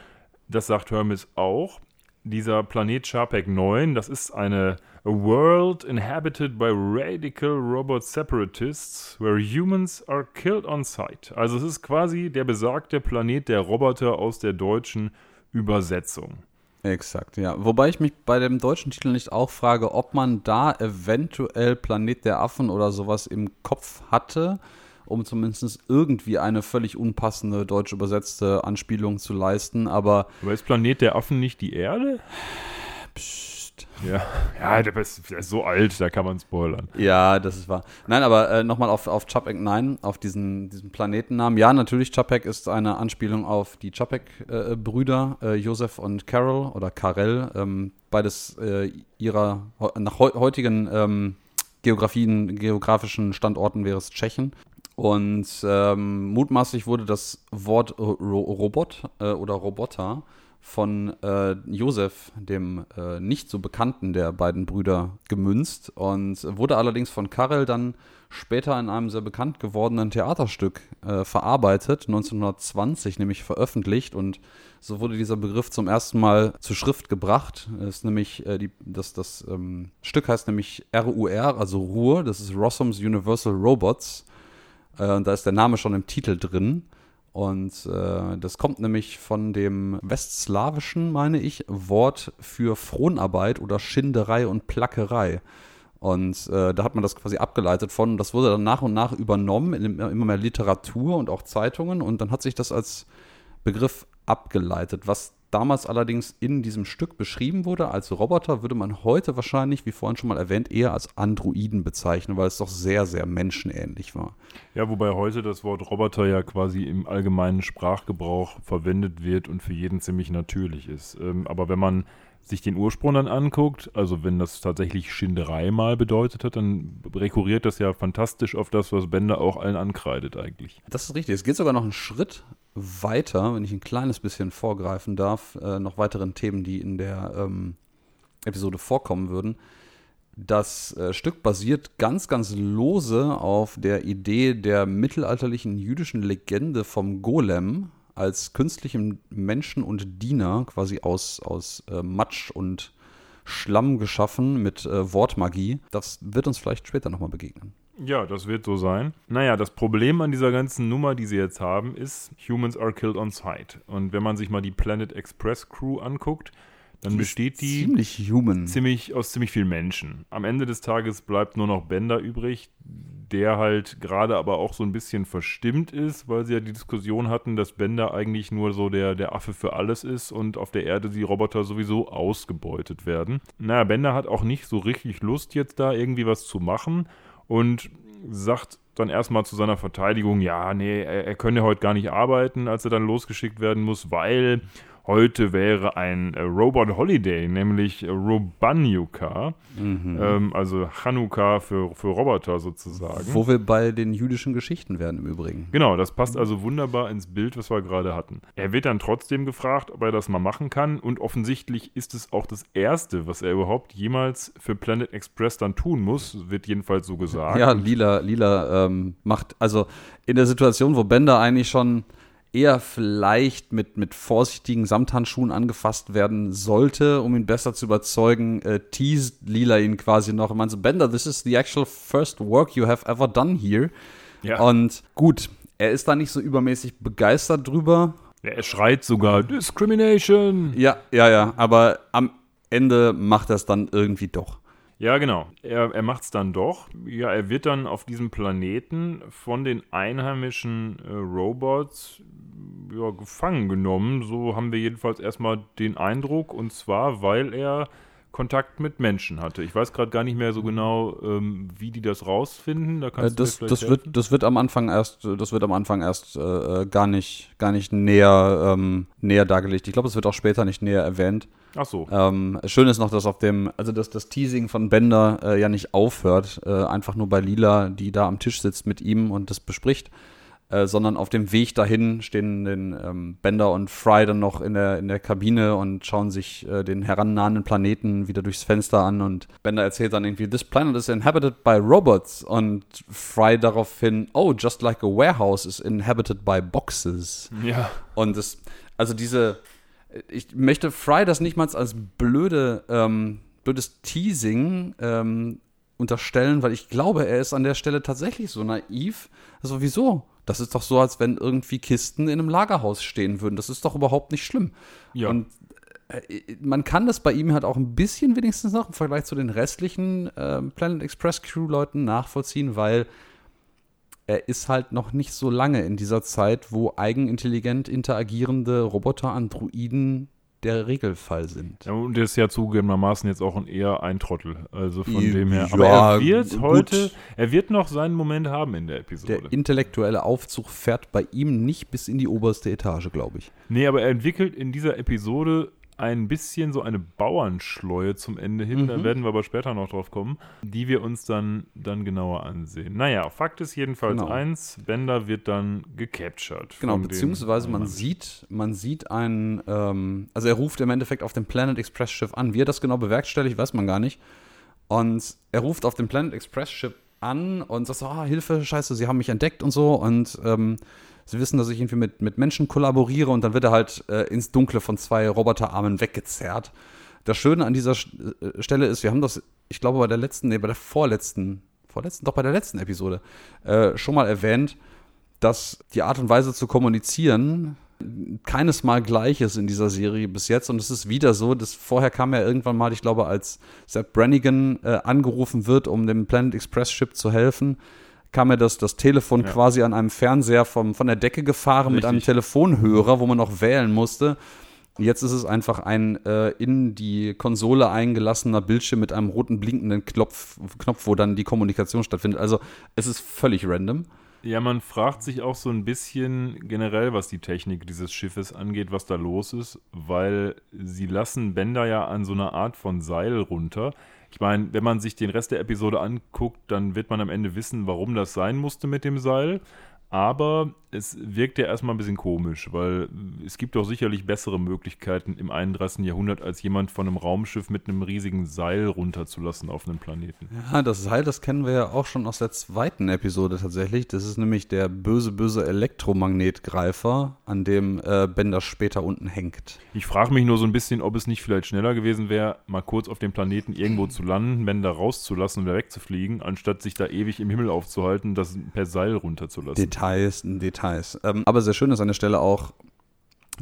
das sagt Hermes auch, dieser Planet Chapek 9, das ist eine a world inhabited by radical robot separatists, where humans are killed on sight. Also es ist quasi der besagte Planet der Roboter aus der deutschen Übersetzung. Exakt, ja. Wobei ich mich bei dem deutschen Titel nicht auch frage, ob man da eventuell Planet der Affen oder sowas im Kopf hatte, um zumindest irgendwie eine völlig unpassende deutsch übersetzte Anspielung zu leisten. Aber Aber ist Planet der Affen nicht die Erde? pst, Ja, ja der, ist, der ist so alt, da kann man spoilern. Ja, das ist wahr. Nein, aber äh, nochmal auf, auf Chapek 9, auf diesen, diesen Planetennamen. Ja, natürlich, Chapek ist eine Anspielung auf die Chapek-Brüder, äh, Josef und Carol oder Karel. Ähm, beides äh, ihrer, nach heu heutigen ähm, Geografien, geografischen Standorten wäre es Tschechien. Und ähm, mutmaßlich wurde das Wort Ro Robot äh, oder Roboter von äh, Josef, dem äh, nicht so bekannten der beiden Brüder, gemünzt und wurde allerdings von Karel dann später in einem sehr bekannt gewordenen Theaterstück äh, verarbeitet, 1920 nämlich veröffentlicht und so wurde dieser Begriff zum ersten Mal zur Schrift gebracht. Es ist nämlich äh, die, das, das ähm, Stück heißt nämlich RUR, also Ruhr, das ist Rossum's Universal Robots. Äh, und da ist der Name schon im Titel drin. Und äh, das kommt nämlich von dem westslawischen, meine ich, Wort für Fronarbeit oder Schinderei und Plackerei. Und äh, da hat man das quasi abgeleitet von. Das wurde dann nach und nach übernommen in immer mehr Literatur und auch Zeitungen. Und dann hat sich das als Begriff abgeleitet. Was damals allerdings in diesem Stück beschrieben wurde als Roboter, würde man heute wahrscheinlich, wie vorhin schon mal erwähnt, eher als Androiden bezeichnen, weil es doch sehr, sehr menschenähnlich war. Ja, wobei heute das Wort Roboter ja quasi im allgemeinen Sprachgebrauch verwendet wird und für jeden ziemlich natürlich ist. Ähm, aber wenn man sich den Ursprung dann anguckt, also wenn das tatsächlich Schinderei mal bedeutet hat, dann rekurriert das ja fantastisch auf das, was Bender auch allen ankreidet eigentlich. Das ist richtig. Es geht sogar noch einen Schritt weiter, wenn ich ein kleines bisschen vorgreifen darf, äh, noch weiteren Themen, die in der ähm, Episode vorkommen würden. Das äh, Stück basiert ganz, ganz lose auf der Idee der mittelalterlichen jüdischen Legende vom Golem, als künstlichen Menschen und Diener quasi aus, aus äh, Matsch und Schlamm geschaffen mit äh, Wortmagie. Das wird uns vielleicht später nochmal begegnen. Ja, das wird so sein. Naja, das Problem an dieser ganzen Nummer, die sie jetzt haben, ist, Humans are killed on sight. Und wenn man sich mal die Planet Express Crew anguckt, dann Die besteht die ziemlich human. ziemlich, aus ziemlich vielen Menschen. Am Ende des Tages bleibt nur noch Bender übrig, der halt gerade aber auch so ein bisschen verstimmt ist, weil sie ja die Diskussion hatten, dass Bender eigentlich nur so der, der Affe für alles ist und auf der Erde die Roboter sowieso ausgebeutet werden. Naja, Bender hat auch nicht so richtig Lust, jetzt da irgendwie was zu machen und sagt dann erstmal zu seiner Verteidigung, ja, nee, er, er könne heute gar nicht arbeiten, als er dann losgeschickt werden muss, weil heute wäre ein äh, Robot Holiday, nämlich Robanyuka, ähm, also Chanukka für, für Roboter sozusagen. Wo wir bei den jüdischen Geschichten werden im Übrigen. Genau, das passt also wunderbar ins Bild, was wir gerade hatten. Er wird dann trotzdem gefragt, ob er das mal machen kann und offensichtlich ist es auch das Erste, was er überhaupt jemals für Planet Express dann tun muss, wird jedenfalls so gesagt. Ja, Lila, Lila ähm, macht, also in der Situation, wo Bender eigentlich schon eher vielleicht mit, mit vorsichtigen Samthandschuhen angefasst werden sollte, um ihn besser zu überzeugen, äh, teased Lila ihn quasi noch und meint so, Bender, this is the actual first work you have ever done here. Ja. Und gut, er ist da nicht so übermäßig begeistert drüber. Er schreit sogar Discrimination. Ja, ja, ja, aber am Ende macht er es dann irgendwie doch. Ja, genau. Er, er macht es dann doch. Ja, er wird dann auf diesem Planeten von den einheimischen äh, Robots ja, gefangen genommen. So haben wir jedenfalls erstmal den Eindruck. Und zwar, weil er Kontakt mit Menschen hatte. Ich weiß gerade gar nicht mehr so genau, ähm, wie die das rausfinden. Da Äh, kannst das, du das wird, das wird am Anfang erst, das wird am Anfang erst äh, äh, gar nicht, gar nicht näher, ähm, näher dargelegt. Ich glaube, es wird auch später nicht näher erwähnt. Ach so. Ähm, schön ist noch, dass auf dem, also dass das Teasing von Bender äh, ja nicht aufhört, äh, einfach nur bei Lila, die da am Tisch sitzt mit ihm und das bespricht, äh, sondern auf dem Weg dahin stehen den ähm, Bender und Fry dann noch in der, in der Kabine und schauen sich äh, den herannahenden Planeten wieder durchs Fenster an und Bender erzählt dann irgendwie, this planet is inhabited by robots und Fry daraufhin, oh, just like a warehouse is inhabited by boxes. Ja. Und es, also diese, ich möchte Fry das nicht mal als blöde, ähm, blödes Teasing ähm, unterstellen, weil ich glaube, er ist an der Stelle tatsächlich so naiv. Also wieso? Das ist doch so, als wenn irgendwie Kisten in einem Lagerhaus stehen würden. Das ist doch überhaupt nicht schlimm. Ja. Und äh, man kann das bei ihm halt auch ein bisschen wenigstens noch im Vergleich zu den restlichen ähm, Planet Express Crew Leuten nachvollziehen, weil er ist halt noch nicht so lange in dieser Zeit, wo eigenintelligent interagierende Roboter, Androiden der Regelfall sind. Ja, und der ist ja zugegebenermaßen jetzt auch ein eher ein Trottel. Also von Ja, dem her. Aber er wird gut. heute, er wird noch seinen Moment haben in der Episode. Der intellektuelle Aufzug fährt bei ihm nicht bis in die oberste Etage, glaube ich. Nee, aber er entwickelt in dieser Episode ein bisschen so eine Bauernschleue zum Ende hin, da Mhm. werden wir aber später noch drauf kommen, die wir uns dann, dann genauer ansehen. Naja, Fakt ist jedenfalls Genau. eins, Bender wird dann gecaptured. Genau, beziehungsweise man sieht, man sieht einen, ähm, also er ruft im Endeffekt auf dem Planet Express Schiff an. Wie er das genau bewerkstelligt, weiß man gar nicht. Und er ruft auf dem Planet Express Schiff an und sagt so, ah, Hilfe, scheiße, sie haben mich entdeckt und so. Und ähm, sie wissen, dass ich irgendwie mit, mit Menschen kollaboriere und dann wird er halt äh, ins Dunkle von zwei Roboterarmen weggezerrt. Das Schöne an dieser äh, Stelle ist, wir haben das, ich glaube, bei der letzten, nee, bei der vorletzten, vorletzten, doch bei der letzten Episode äh, schon mal erwähnt, dass die Art und Weise zu kommunizieren keines Mal gleich ist in dieser Serie bis jetzt. Und es ist wieder so, dass vorher kam ja irgendwann mal, ich glaube, als Sepp Brannigan äh, angerufen wird, um dem Planet Express Ship zu helfen, kam ja das, das Telefon Ja. quasi an einem Fernseher vom, von der Decke gefahren mit einem Richtig. Telefonhörer, wo man noch wählen musste. Jetzt ist es einfach ein äh, in die Konsole eingelassener Bildschirm mit einem roten blinkenden Knopf, Knopf, wo dann die Kommunikation stattfindet. Also es ist völlig random. Ja, man fragt sich auch so ein bisschen generell, was die Technik dieses Schiffes angeht, was da los ist, weil sie lassen Bender ja an so einer Art von Seil runter. Ich meine, wenn man sich den Rest der Episode anguckt, dann wird man am Ende wissen, warum das sein musste mit dem Seil. Aber es wirkt ja erstmal ein bisschen komisch, weil es gibt doch sicherlich bessere Möglichkeiten im 31. Jahrhundert, als jemand von einem Raumschiff mit einem riesigen Seil runterzulassen auf einen Planeten. Ja, das Seil, das kennen wir ja auch schon aus der zweiten Episode tatsächlich. Das ist nämlich der böse, böse Elektromagnetgreifer, an dem äh, Bender später unten hängt. Ich frage mich nur so ein bisschen, ob es nicht vielleicht schneller gewesen wäre, mal kurz auf dem Planeten irgendwo zu landen, Bender rauszulassen und wieder wegzufliegen, anstatt sich da ewig im Himmel aufzuhalten, das per Seil runterzulassen. Details, Details. Ähm, aber sehr schön ist an der Stelle auch,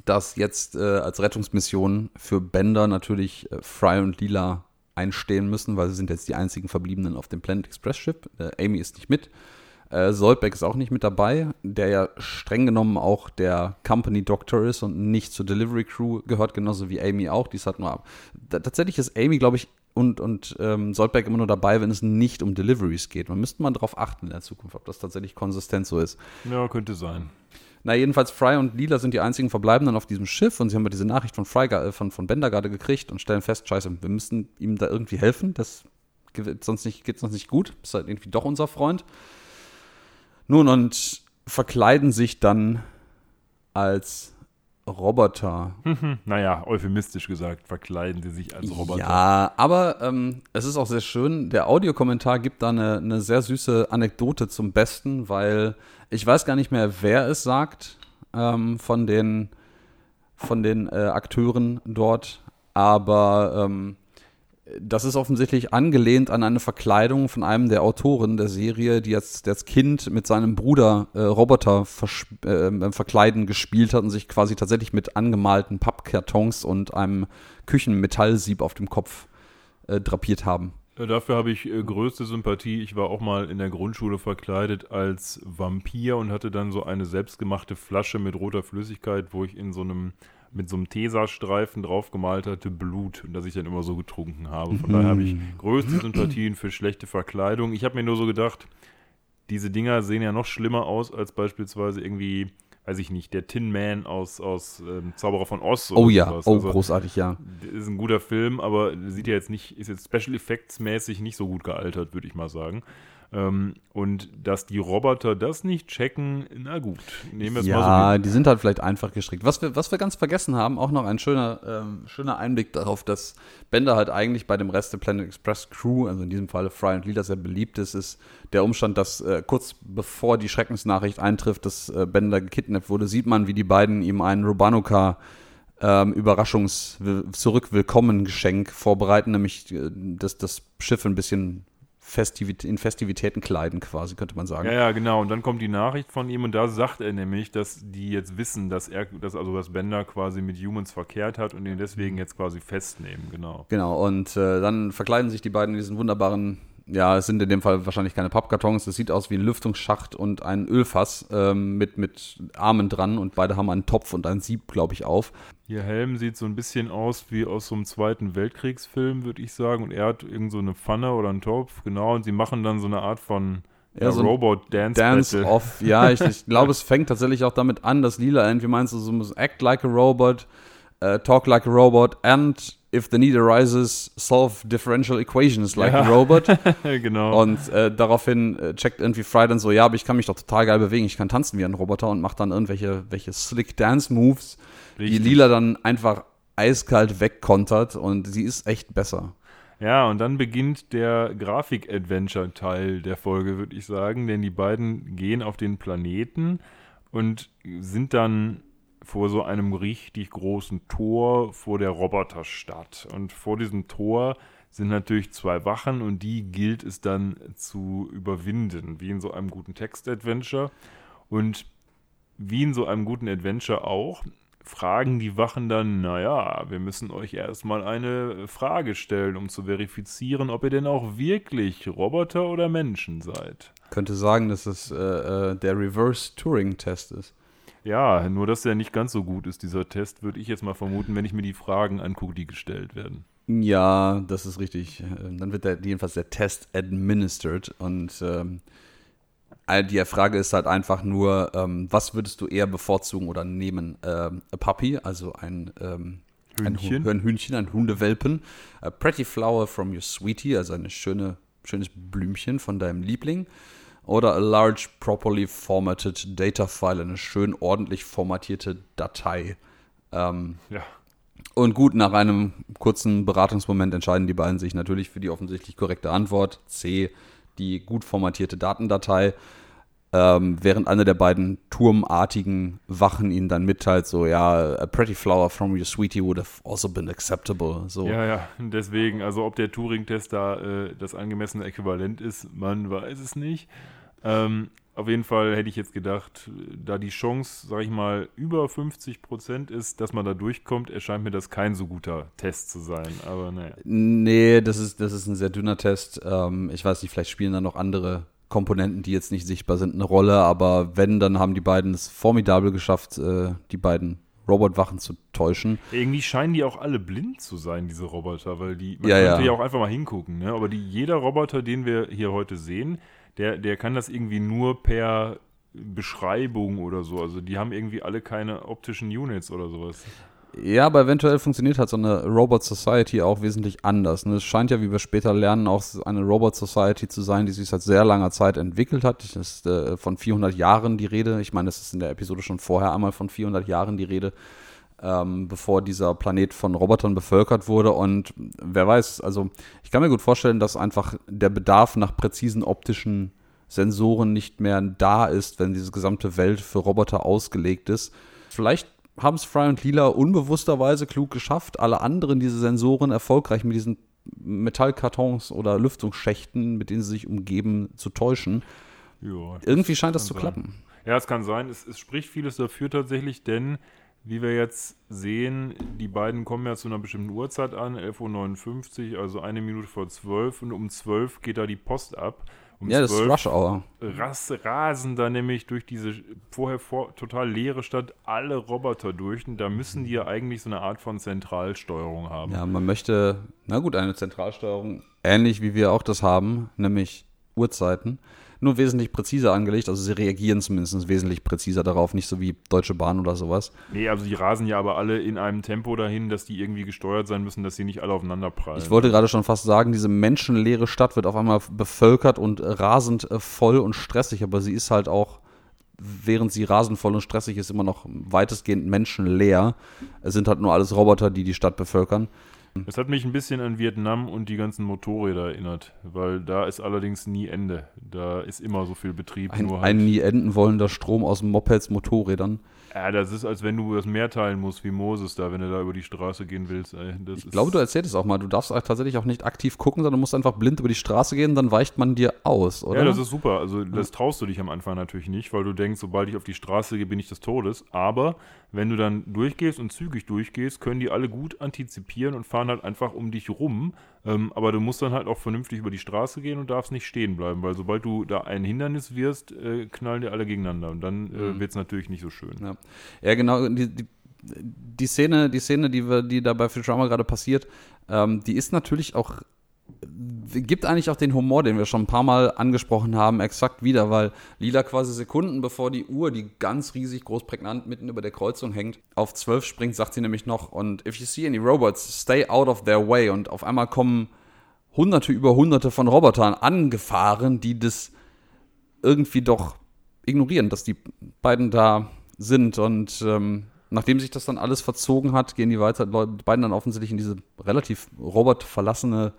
dass jetzt äh, als Rettungsmission für Bender natürlich äh, Fry und Lila einstehen müssen, weil sie sind jetzt die einzigen Verbliebenen auf dem Planet Express Schiff. Äh, Amy ist nicht mit. Äh, Solbeck ist auch nicht mit dabei, der ja streng genommen auch der Company Doctor ist und nicht zur Delivery Crew gehört, genauso wie Amy auch. Die ist halt nur ab. Tatsächlich ist Amy, glaube ich, und, und ähm, Soldberg immer nur dabei, wenn es nicht um Deliveries geht. Man müsste mal darauf achten in der Zukunft, ob das tatsächlich konsistent so ist. Ja, könnte sein. Na, jedenfalls Fry und Lila sind die einzigen Verbleibenden auf diesem Schiff und sie haben ja diese Nachricht von Fry, äh, von, von Bender gerade gekriegt und stellen fest, scheiße, wir müssen ihm da irgendwie helfen, das geht sonst nicht, geht sonst nicht gut, ist halt irgendwie doch unser Freund. Nun, und verkleiden sich dann als Roboter. naja, euphemistisch gesagt, verkleiden sie sich als Roboter. Ja, aber ähm, es ist auch sehr schön. Der Audiokommentar gibt da eine, eine sehr süße Anekdote zum Besten, weil ich weiß gar nicht mehr, wer es sagt ähm, von den, von den äh, Akteuren dort, aber ähm, das ist offensichtlich angelehnt an eine Verkleidung von einem der Autoren der Serie, die jetzt das Kind mit seinem Bruder äh, Roboter äh, verkleiden gespielt hat und sich quasi tatsächlich mit angemalten Pappkartons und einem Küchenmetallsieb auf dem Kopf äh, drapiert haben. Dafür habe ich äh, größte Sympathie. Ich war auch mal in der Grundschule verkleidet als Vampir und hatte dann so eine selbstgemachte Flasche mit roter Flüssigkeit, wo ich in so einem mit so einem Tesastreifen draufgemalt hatte, Blut, und das ich dann immer so getrunken habe. Von daher habe ich mhm. größte Sympathien für schlechte Verkleidung. Ich habe mir nur so gedacht, diese Dinger sehen ja noch schlimmer aus als beispielsweise irgendwie, weiß ich nicht, der Tin Man aus, aus ähm, Zauberer von Oz. oh ja, sowas. oh also, großartig, ja. Ist ein guter Film, aber sieht ja jetzt nicht, ist jetzt Special Effects mäßig nicht so gut gealtert, würde ich mal sagen. Ähm, und dass die Roboter das nicht checken, na gut, nehmen wir es ja, mal so. Ja, die sind halt vielleicht einfach gestrickt. Was wir, was wir ganz vergessen haben, auch noch ein schöner, ähm, schöner Einblick darauf, dass Bender halt eigentlich bei dem Rest der Planet Express Crew, also in diesem Fall Fry und Leader, sehr beliebt ist, ist der Umstand, dass äh, kurz bevor die Schreckensnachricht eintrifft, dass äh, Bender gekidnappt wurde, sieht man, wie die beiden ihm einen Robanuka ähm, Überraschungs-Zurück-Willkommen-Geschenk vorbereiten, nämlich äh, dass das Schiff ein bisschen Festivit in Festivitäten kleiden, quasi, könnte man sagen. Ja, ja, genau. Und dann kommt die Nachricht von ihm und da sagt er nämlich, dass die jetzt wissen, dass er, dass also das Bender quasi mit Humans verkehrt hat und ihn deswegen jetzt quasi festnehmen, genau. Genau, und äh, dann verkleiden sich die beiden in diesen wunderbaren ja, es sind in dem Fall wahrscheinlich keine Pappkartons. Es sieht aus wie ein Lüftungsschacht und ein Ölfass ähm, mit, mit Armen dran und beide haben einen Topf und ein Sieb, glaube ich, auf. Ihr Helm sieht so ein bisschen aus wie aus so einem Zweiten Weltkriegsfilm, würde ich sagen. Und er hat irgend so eine Pfanne oder einen Topf, genau. Und sie machen dann so eine Art von ja, ja, so Robot Dance Dance Off. Ja, ich, ich glaube, es fängt tatsächlich auch damit an, dass Lila irgendwie meinst du, so muss act like a robot, uh, talk like a robot and if the need arises, solve differential equations like ja. a robot. genau. Und äh, daraufhin äh, checkt irgendwie Fry dann so, ja, aber ich kann mich doch total geil bewegen, ich kann tanzen wie ein Roboter und macht dann irgendwelche welche slick Dance Moves, Richtig. die Lila dann einfach eiskalt wegkontert und sie ist echt besser. Ja, und dann beginnt der Grafik-Adventure-Teil der Folge, würde ich sagen, denn die beiden gehen auf den Planeten und sind dann vor so einem richtig großen Tor vor der Roboterstadt. Und vor diesem Tor sind natürlich zwei Wachen und die gilt es dann zu überwinden, wie in so einem guten Text-Adventure. Und wie in so einem guten Adventure auch, fragen die Wachen dann, naja, wir müssen euch erstmal eine Frage stellen, um zu verifizieren, ob ihr denn auch wirklich Roboter oder Menschen seid. Ich könnte sagen, dass es äh, äh, der Reverse-Turing-Test ist. Ja, nur dass der nicht ganz so gut ist, dieser Test, würde ich jetzt mal vermuten, wenn ich mir die Fragen angucke, die gestellt werden. Ja, das ist richtig. Ähm, dann wird der, jedenfalls der Test administered und ähm, die Frage ist halt einfach nur, ähm, was würdest du eher bevorzugen oder nehmen? Ähm, a Puppy, also ein, ähm, Hühnchen. Ein, ein, Hühnchen, ein Hundewelpen. A pretty flower from your sweetie, also ein schöne, schönes Blümchen von deinem Liebling oder a large properly formatted data file, eine schön ordentlich formatierte Datei. Ähm, Ja. und gut, nach einem kurzen Beratungsmoment entscheiden die beiden sich natürlich für die offensichtlich korrekte Antwort. C, die gut formatierte Datendatei. Ähm, während einer der beiden turmartigen Wachen ihnen dann mitteilt, so, ja, a pretty flower from your sweetie would have also been acceptable. So. Ja, ja, deswegen, also ob der Turing-Test da äh, das angemessene Äquivalent ist, man weiß es nicht. Ähm, auf jeden Fall hätte ich jetzt gedacht, da die Chance, sag ich mal, über 50 Prozent ist, dass man da durchkommt, erscheint mir das kein so guter Test zu sein. Aber naja. Nee, das ist, das ist ein sehr dünner Test. Ähm, ich weiß nicht, vielleicht spielen da noch andere Komponenten, die jetzt nicht sichtbar sind, eine Rolle. Aber wenn, dann haben die beiden es formidabel geschafft, äh, die beiden Robotwachen zu täuschen. Irgendwie scheinen die auch alle blind zu sein, diese Roboter, weil die, man Ja, könnte ja. ja auch einfach mal hingucken, ne? Aber die, jeder Roboter, den wir hier heute sehen, der, der kann das irgendwie nur per Beschreibung oder so. Also die haben irgendwie alle keine optischen Units oder sowas. Ja, aber eventuell funktioniert halt so eine Robot Society auch wesentlich anders. Ne? Es scheint ja, wie wir später lernen, auch eine Robot Society zu sein, die sich seit sehr langer Zeit entwickelt hat. Es ist äh, von 400 Jahren die Rede. Ich meine, es ist in der Episode schon vorher einmal von 400 Jahren die Rede, ähm, bevor dieser Planet von Robotern bevölkert wurde. Und wer weiß, also ich kann mir gut vorstellen, dass einfach der Bedarf nach präzisen optischen Sensoren nicht mehr da ist, wenn diese gesamte Welt für Roboter ausgelegt ist. Vielleicht haben es Fry und Lila unbewussterweise klug geschafft, alle anderen diese Sensoren erfolgreich mit diesen Metallkartons oder Lüftungsschächten, mit denen sie sich umgeben, zu täuschen. Ja, Irgendwie scheint das zu sein. klappen. Ja, es kann sein. Es, es spricht vieles dafür tatsächlich, denn wie wir jetzt sehen, die beiden kommen ja zu einer bestimmten Uhrzeit an, 11.59 Uhr, also eine Minute vor 12 und um 12 geht da die Post ab. Um Ja, das ist 12 Rush Hour. ras, rasen da nämlich durch diese vorher vor, total leere Stadt alle Roboter durch und da müssen die ja eigentlich so eine Art von Zentralsteuerung haben. Ja, man möchte, na gut, eine Zentralsteuerung, ähnlich wie wir auch das haben, nämlich Uhrzeiten, nur wesentlich präziser angelegt. Also sie reagieren zumindest wesentlich präziser darauf, nicht so wie Deutsche Bahn oder sowas. Nee, also die rasen ja aber alle in einem Tempo dahin, dass die irgendwie gesteuert sein müssen, dass sie nicht alle aufeinander prallen. Ich wollte gerade schon fast sagen, diese menschenleere Stadt wird auf einmal bevölkert und rasend äh, voll und stressig, aber sie ist halt auch, während sie rasend voll und stressig ist, immer noch weitestgehend menschenleer. Es sind halt nur alles Roboter, die die Stadt bevölkern. Es hat mich ein bisschen an Vietnam und die ganzen Motorräder erinnert, weil da ist allerdings nie Ende. Da ist immer so viel Betrieb. Ein, nur halt, ein nie enden wollender Strom aus Mopeds, Motorrädern. ja, das ist, als wenn du das Meer teilen musst, wie Moses da, wenn du da über die Straße gehen willst. Das Ich glaube, du erzählst es auch mal. Du darfst auch tatsächlich auch nicht aktiv gucken, sondern musst einfach blind über die Straße gehen, dann weicht man dir aus, oder? Ja, das ist super. Also das traust du dich am Anfang natürlich nicht, weil du denkst, sobald ich auf die Straße gehe, bin ich des Todes. Aber wenn du dann durchgehst und zügig durchgehst, können die alle gut antizipieren und fahren halt einfach um dich rum. Ähm, aber du musst dann halt auch vernünftig über die Straße gehen und darfst nicht stehen bleiben, weil sobald du da ein Hindernis wirst, äh, knallen die alle gegeneinander und dann äh, wird es natürlich nicht so schön. Ja, ja genau. Die, die, die Szene, die Szene, die, wir, die da bei Futurama gerade passiert, ähm, die ist natürlich auch, gibt eigentlich auch den Humor, den wir schon ein paar Mal angesprochen haben, exakt wieder, weil Lila quasi Sekunden bevor die Uhr, die ganz riesig groß prägnant mitten über der Kreuzung hängt, auf 12 springt, sagt sie nämlich noch, und if you see any robots, stay out of their way. Und auf einmal kommen Hunderte über Hunderte von Robotern angefahren, die das irgendwie doch ignorieren, dass die beiden da sind. Und ähm, nachdem sich das dann alles verzogen hat, gehen die weiter, die beiden dann offensichtlich in diese relativ robotverlassene Welt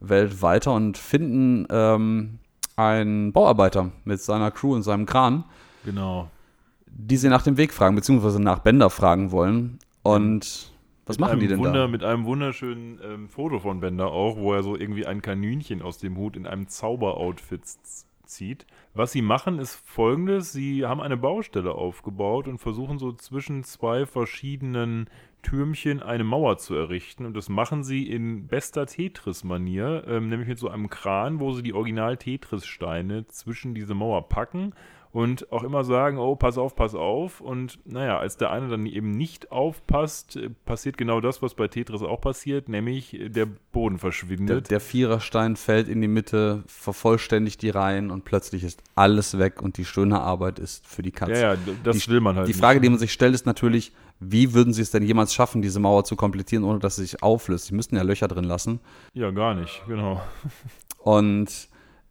weiter und finden ähm, einen Bauarbeiter mit seiner Crew und seinem Kran, Genau. die sie nach dem Weg fragen, beziehungsweise nach Bender fragen wollen. Und was Mit machen die denn Wunder, da? Mit einem wunderschönen ähm, Foto von Bender auch, wo er so irgendwie ein Kaninchen aus dem Hut in einem Zauberoutfit zieht. Was sie machen, ist folgendes: Sie haben eine Baustelle aufgebaut und versuchen so zwischen zwei verschiedenen Türmchen eine Mauer zu errichten. Und das machen sie in bester Tetris-Manier, ähm, nämlich mit so einem Kran, wo sie die Original-Tetris-Steine zwischen diese Mauer packen und auch immer sagen, oh, pass auf, pass auf. Und naja, als der eine dann eben nicht aufpasst, äh, passiert genau das, was bei Tetris auch passiert, nämlich äh, der Boden Der, verschwindet. der Viererstein fällt in die Mitte, vervollständigt die Reihen und plötzlich ist alles weg und die schöne Arbeit ist für die Katze. ja, ja, das die, will man halt Die nicht. Frage, die man sich stellt, ist natürlich, wie würden sie es denn jemals schaffen, diese Mauer zu komplettieren, ohne dass sie sich auflöst? Sie müssten ja Löcher drin lassen. Ja, gar nicht, genau. Und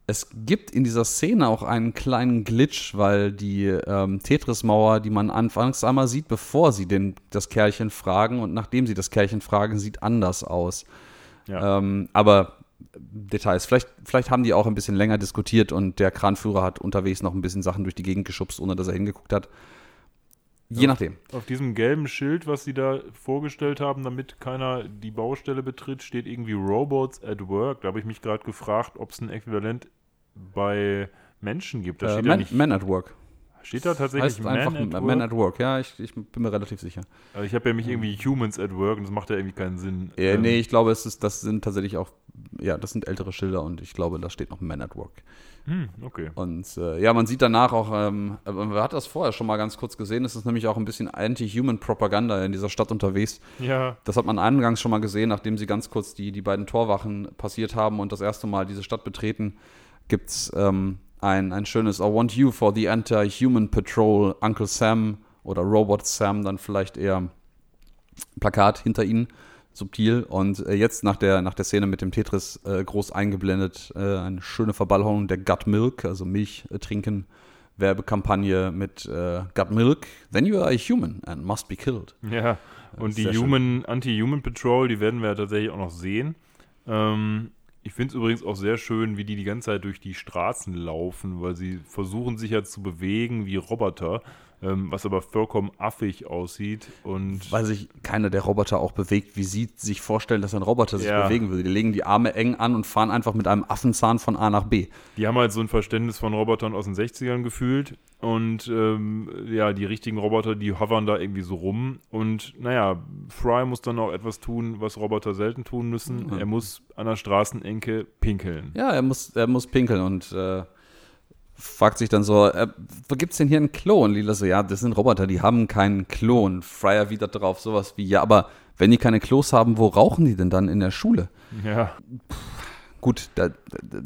es gibt in dieser Szene auch einen kleinen Glitch, weil die ähm, Tetris-Mauer, die man anfangs einmal sieht, bevor sie den, das Kerlchen fragen und nachdem sie das Kerlchen fragen, sieht anders aus. Ja. Ähm, aber Details. Vielleicht, vielleicht haben die auch ein bisschen länger diskutiert und der Kranführer hat unterwegs noch ein bisschen Sachen durch die Gegend geschubst, ohne dass er hingeguckt hat. Je Ja. nachdem. Auf diesem gelben Schild, was sie da vorgestellt haben, damit keiner die Baustelle betritt, steht irgendwie Robots at Work. Da habe ich mich gerade gefragt, ob es ein Äquivalent bei Menschen gibt. Da Äh, steht, ja Man, nicht, Man at Work. steht da tatsächlich Heißt Man einfach at Work? Man at Work. Ja, ich, ich bin mir relativ sicher. Also ich habe ja mich irgendwie Humans at Work und das macht ja irgendwie keinen Sinn. Äh, Ähm, nee, ich glaube, es ist, das sind tatsächlich auch, ja, das sind ältere Schilder und ich glaube, da steht noch Man at Work. Hm, okay. Und äh, ja, man sieht danach auch, ähm, man hat das vorher schon mal ganz kurz gesehen, es ist nämlich auch ein bisschen Anti-Human-Propaganda in dieser Stadt unterwegs. Ja, Das hat man eingangs schon mal gesehen, nachdem sie ganz kurz die, die beiden Torwachen passiert haben und das erste Mal diese Stadt betreten, gibt es ähm, ein, ein schönes I want you for the Anti-Human Patrol, Uncle Sam oder Robot Sam, dann vielleicht eher Plakat hinter ihnen, subtil. Und äh, jetzt nach der, nach der Szene mit dem Tetris äh, groß eingeblendet, äh, eine schöne Verballhornung der Gut Milk, also Milch äh, trinken. Werbekampagne mit äh, Gut Milk, then you are a human and must be killed. ja. Und die. Human, Anti-Human Patrol, die werden wir ja tatsächlich auch noch sehen. Ähm, ich finde es übrigens auch sehr schön, wie die die ganze Zeit durch die Straßen laufen, weil sie versuchen sich ja zu bewegen wie Roboter, ähm, was aber vollkommen affig aussieht. Und Weil sich keiner der Roboter auch bewegt, wie sie sich vorstellen, dass ein Roboter sich Ja. bewegen würde. Die legen die Arme eng an und fahren einfach mit einem Affenzahn von A nach B. die haben halt so ein Verständnis von Robotern aus den 60ern gefühlt. Und ähm, ja, die richtigen Roboter, die hovern da irgendwie so rum. Und naja, Fry muss dann auch etwas tun, was Roboter selten tun müssen. Mhm. Er muss an der Straßenenke pinkeln. Ja, er muss, er muss pinkeln und äh, fragt sich dann so, äh, wo gibt's denn hier einen Klo? Und Lila so, ja, das sind Roboter, die haben keinen Klo. Und Fry erwidert darauf sowas wie, ja, aber wenn die keine Klos haben, wo rauchen die denn dann in der Schule? Ja, Gut, da, da,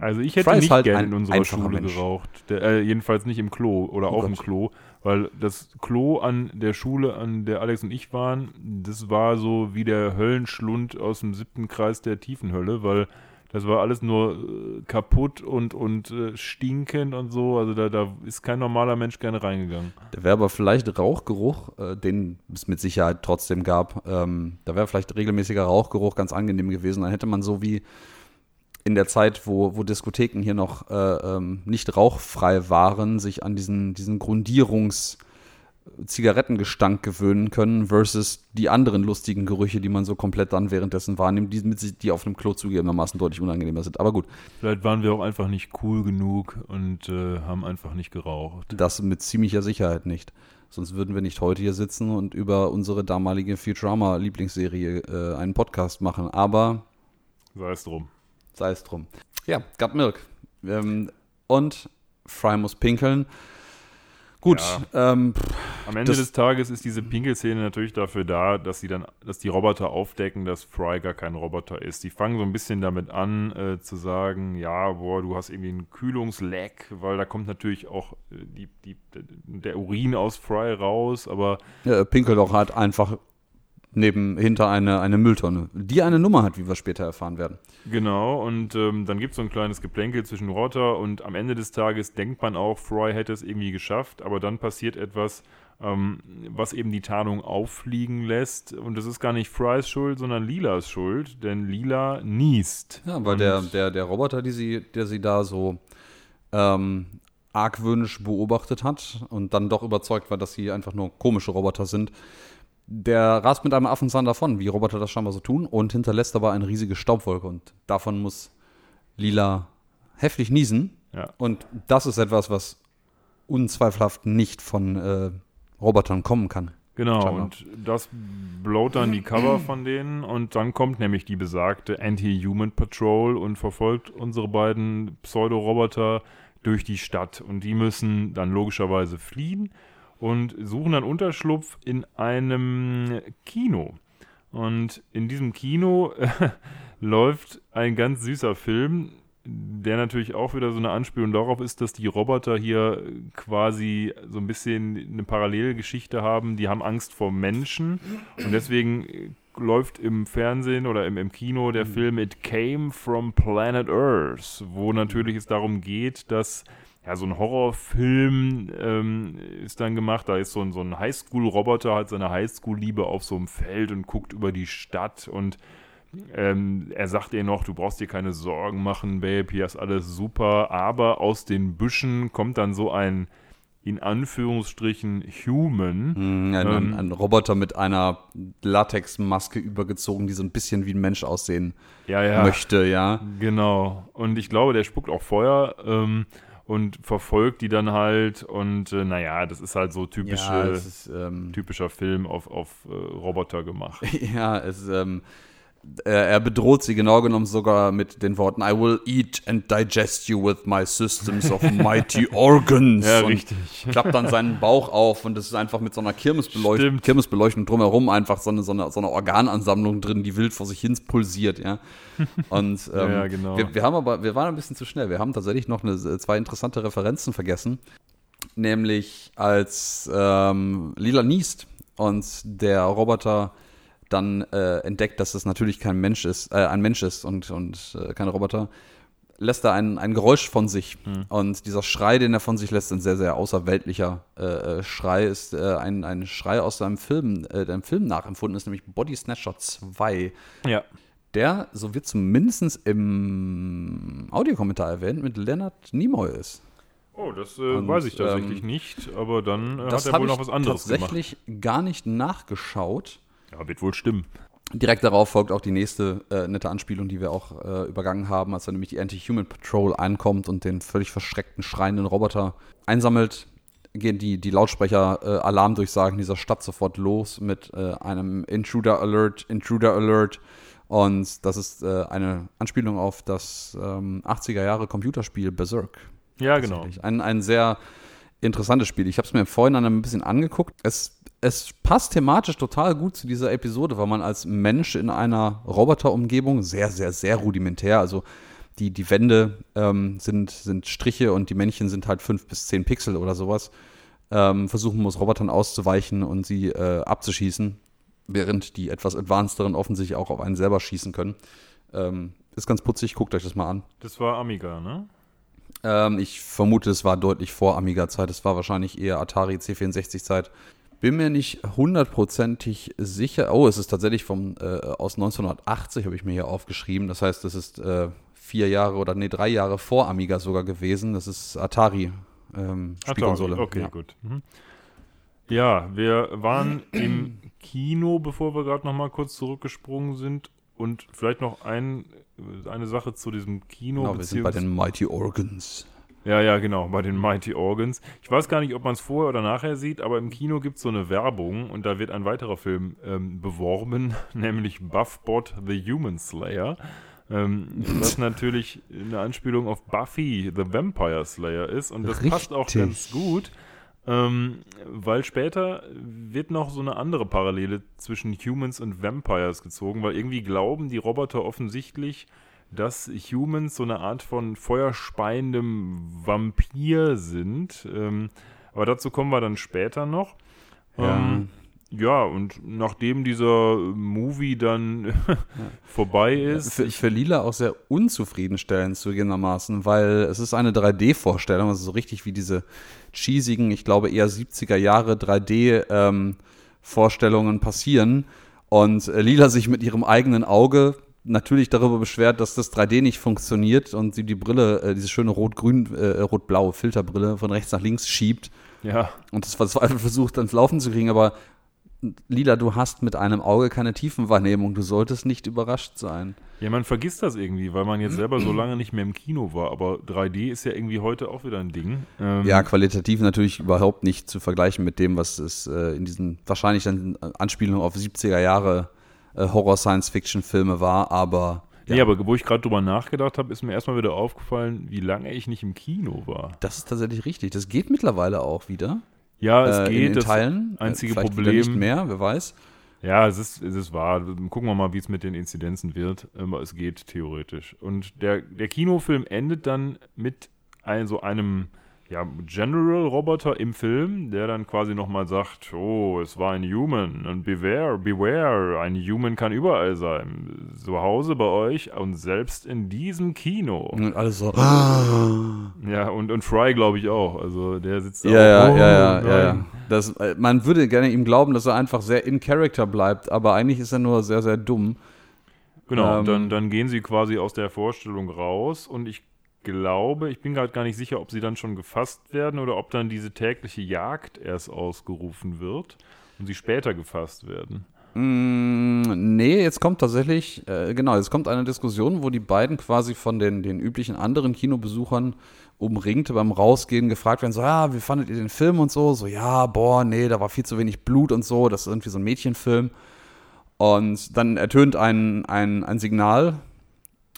also ich hätte Fry nicht halt gerne in unserer Schule Mensch. geraucht. Der, äh, jedenfalls nicht im Klo oder Oh auch im Gott. Klo. Weil das Klo an der Schule, an der Alex und ich waren, das war so wie der Höllenschlund aus dem siebten Kreis der Tiefenhölle, weil das war alles nur äh, kaputt und, und äh, stinkend und so. Also da, da ist kein normaler Mensch gerne reingegangen. Da wäre aber vielleicht Rauchgeruch, äh, den es mit Sicherheit trotzdem gab. Ähm, da wäre vielleicht regelmäßiger Rauchgeruch ganz angenehm gewesen. Dann hätte man so wie in der Zeit, wo, wo Diskotheken hier noch äh, ähm, nicht rauchfrei waren, sich an diesen, diesen Grundierungs- Zigarettengestank gewöhnen können versus die anderen lustigen Gerüche, die man so komplett dann währenddessen wahrnimmt, die, mit, sich- die auf einem Klo zugegebenermaßen deutlich unangenehmer sind. Aber gut, Vielleicht waren wir auch einfach nicht cool genug und äh, haben einfach nicht geraucht. Das mit ziemlicher Sicherheit nicht. Sonst würden wir nicht heute hier sitzen und über unsere damalige Futurama-Lieblingsserie äh, einen Podcast machen. Aber Sei es drum. sei es drum. Ja, Gut Milk. Ähm, und Fry muss pinkeln. Gut, ähm, pff, Am Ende des Tages ist diese Pinkelszene natürlich dafür da, dass sie dann, dass die Roboter aufdecken, dass Fry gar kein Roboter ist. Die fangen so ein bisschen damit an, äh, zu sagen, ja, boah, du hast irgendwie einen Kühlungsleck, weil da kommt natürlich auch äh, die, die, der Urin aus Fry raus, aber er pinkelt auch halt einfach neben, hinter eine, eine Mülltonne, die eine Nummer hat, wie wir später erfahren werden. genau, und ähm, dann gibt es so ein kleines Geplänkel zwischen Rotter und am Ende des Tages denkt man auch, Fry hätte es irgendwie geschafft, aber dann passiert etwas, ähm, was eben die Tarnung auffliegen lässt. Und das ist gar nicht Frys Schuld, sondern Lilas Schuld, denn Lila niest. Ja, weil Und- der, der, der Roboter, die sie, der sie da so ähm, argwöhnisch beobachtet hat und dann doch überzeugt war, dass sie einfach nur komische Roboter sind, der rast mit einem Affenzahn davon, wie Roboter das scheinbar so tun, und hinterlässt aber eine riesige Staubwolke. Und davon muss Lila heftig niesen. Ja. Und das ist etwas, was unzweifelhaft nicht von äh, Robotern kommen kann. Genau, Scheinbar. und das blowt dann die Cover von denen und dann kommt nämlich die besagte Anti-Human Patrol und verfolgt unsere beiden Pseudo-Roboter durch die Stadt und die müssen dann logischerweise fliehen und suchen dann Unterschlupf in einem Kino. Und in diesem Kino läuft ein ganz süßer Film, der natürlich auch wieder so eine Anspielung darauf ist, dass die Roboter hier quasi so ein bisschen eine Parallelgeschichte haben. Die haben Angst vor Menschen und deswegen läuft im Fernsehen oder im, im Kino der Film It Came from Planet Earth, wo natürlich es darum geht, dass ja, so ein Horrorfilm ähm, ist dann gemacht. Da ist so ein, so ein Highschool-Roboter, hat seine Highschool-Liebe auf so einem Feld und guckt über die Stadt und ähm, er sagt ihr noch, du brauchst dir keine Sorgen machen, Babe, hier ist alles super. Aber aus den Büschen kommt dann so ein in Anführungsstrichen Human. Mm, Ein, Ähm, ein Roboter mit einer Latexmaske übergezogen, die so ein bisschen wie ein Mensch aussehen Ja, ja. möchte, ja. Genau. Und ich glaube, der spuckt auch Feuer ähm, und verfolgt die dann halt. Und äh, naja, das ist halt so typische, Ja, ist, ähm, typischer Film auf, auf äh, Roboter gemacht. ja, es ähm, er, er bedroht sie genau genommen sogar mit den Worten I will eat and digest you with my systems of mighty organs. Ja, und richtig. Klappt dann seinen Bauch auf und es ist einfach mit so einer Kirmesbeleuchtung. Kirmesbeleuchtung drumherum einfach so eine, so, eine, so eine Organansammlung drin, die wild vor sich hin pulsiert, ja. Und ähm, Ja, genau. wir, wir haben aber, wir waren ein bisschen zu schnell. Wir haben tatsächlich noch eine, zwei interessante Referenzen vergessen. Nämlich als ähm, Lila niest und der Roboter dann äh, entdeckt, dass es natürlich kein Mensch ist, äh, ein Mensch ist und, und äh, kein Roboter, lässt er ein, ein Geräusch von sich. Und dieser Schrei, den er von sich lässt, ein sehr, sehr außerweltlicher äh, äh, Schrei, ist äh, ein, ein Schrei aus seinem Film, äh, der im Film nachempfunden ist, nämlich Body Snatcher 2. Ja. Der, so wird zumindest im Audiokommentar erwähnt, mit Leonard Nimoy ist. Oh, das äh, Und, weiß ich tatsächlich ähm, nicht, aber dann äh, Das hat er habe wohl ich noch was anderes gemacht. tatsächlich gar nicht nachgeschaut. Ja, wird wohl stimmen. Direkt darauf folgt auch die nächste äh, nette Anspielung, die wir auch äh, übergangen haben, als dann nämlich die Anti-Human Patrol einkommt und den völlig verschreckten, schreienden Roboter einsammelt, gehen die, die Lautsprecher äh, Alarmdurchsagen dieser Stadt sofort los mit äh, einem Intruder Alert, Intruder Alert. Und das ist äh, eine Anspielung auf das ähm, 80er Jahre Computerspiel Berserk. Ja, genau. Ein, ein sehr interessantes Spiel. Ich habe es mir vorhin ein bisschen angeguckt. Es, es passt thematisch total gut zu dieser Episode, weil man als Mensch in einer Roboterumgebung sehr, sehr, sehr rudimentär, also die, die Wände ähm, sind, sind Striche und die Männchen sind halt fünf bis zehn Pixel oder sowas, ähm, versuchen muss, Robotern auszuweichen und sie äh, abzuschießen, während die etwas advancederen offensichtlich auch auf einen selber schießen können. Ähm, ist ganz putzig, guckt euch das mal an. Das war Amiga, ne? Ähm, ich vermute, es war deutlich vor Amiga-Zeit. Es war wahrscheinlich eher Atari C64-Zeit. Bin mir nicht hundertprozentig sicher. Oh, es ist tatsächlich vom, äh, aus 1980, habe ich mir hier aufgeschrieben. Das heißt, es ist äh, vier Jahre oder nee, drei Jahre vor Amiga sogar gewesen. Das ist Atari. Ähm, Spielkonsole. Atari, Okay, ja. gut. Mhm. Ja, wir waren im Kino, bevor wir gerade noch mal kurz zurückgesprungen sind. Und vielleicht noch ein, eine Sache zu diesem Kino. Genau, wir sind bei den Mighty Organs. Ja, ja, genau, bei den Mighty Organs. Ich weiß gar nicht, ob man es vorher oder nachher sieht, aber im Kino gibt es so eine Werbung und da wird ein weiterer Film ähm, beworben, nämlich Buffbot the Human Slayer. Ähm, was natürlich eine Anspielung auf Buffy the Vampire Slayer ist und das passt auch Richtig. ganz gut, ähm, weil später wird noch so eine andere Parallele zwischen Humans und Vampires gezogen, weil irgendwie glauben die Roboter offensichtlich, dass Humans so eine Art von feuerspeiendem Vampir sind. Ähm, aber dazu kommen wir dann später noch. Ja. Ähm, ja, und nachdem dieser Movie dann vorbei ist, Für, für Lila auch sehr unzufriedenstellend zugegebenermaßen, weil es ist eine 3D-Vorstellung, also so richtig wie diese cheesigen, ich glaube eher 70er Jahre 3D-Vorstellungen passieren und äh, Lila sich mit ihrem eigenen Auge natürlich darüber beschwert, dass das 3D nicht funktioniert und sie die Brille, äh, diese schöne rot-grün, äh, rot-blaue Filterbbrille von rechts nach links schiebt ja, und das verzweifelt versucht, ans Laufen zu kriegen, aber Lila, du hast mit einem Auge keine Tiefenwahrnehmung, du solltest nicht überrascht sein. ja, man vergisst das irgendwie, weil man jetzt selber so lange nicht mehr im Kino war. Aber 3D ist ja irgendwie heute auch wieder ein Ding. Ähm, Ja, qualitativ natürlich überhaupt nicht zu vergleichen mit dem, was es äh, in diesen wahrscheinlich dann Anspielungen auf 70er Jahre äh, Horror-Science-Fiction-Filme war, aber ja, Nee, aber wo ich gerade drüber nachgedacht habe, ist mir erstmal wieder aufgefallen, wie lange ich nicht im Kino war. das ist tatsächlich richtig. Das geht mittlerweile auch wieder. Ja, es äh, geht. in, in Teilen. Äh, einzige vielleicht wieder Problem- nicht mehr, wer weiß. Ja, es ist, es ist wahr. Gucken wir mal, wie es mit den Inzidenzen wird. Aber es geht theoretisch. Und der, der Kinofilm endet dann mit ein, so einem ja, General-Roboter im Film, der dann quasi nochmal sagt, oh, es war ein Human und beware, beware, ein Human kann überall sein. Zu Hause bei euch und selbst in diesem Kino. Und alles so. Ja, und, und Fry glaube ich auch. Also der sitzt da Ja, ja, auch, oh, ja, ja, ja, nein. ja. Das, äh, man würde gerne ihm glauben, dass er einfach sehr in Character bleibt, aber eigentlich ist er nur sehr, sehr dumm. Genau, Ähm, und dann, dann gehen sie quasi aus der Vorstellung raus und ich glaube, ich bin gerade gar nicht sicher, ob sie dann schon gefasst werden oder ob dann diese tägliche Jagd erst ausgerufen wird und sie später gefasst werden. Mm, nee, jetzt kommt tatsächlich, äh, genau, jetzt kommt eine Diskussion, wo die beiden quasi von den, den üblichen anderen Kinobesuchern umringt beim Rausgehen gefragt werden, so, ja, wie fandet ihr den Film und so? So, ja, boah, nee, da war viel zu wenig Blut und so, das ist irgendwie so ein Mädchenfilm. Und dann ertönt ein, ein, ein Signal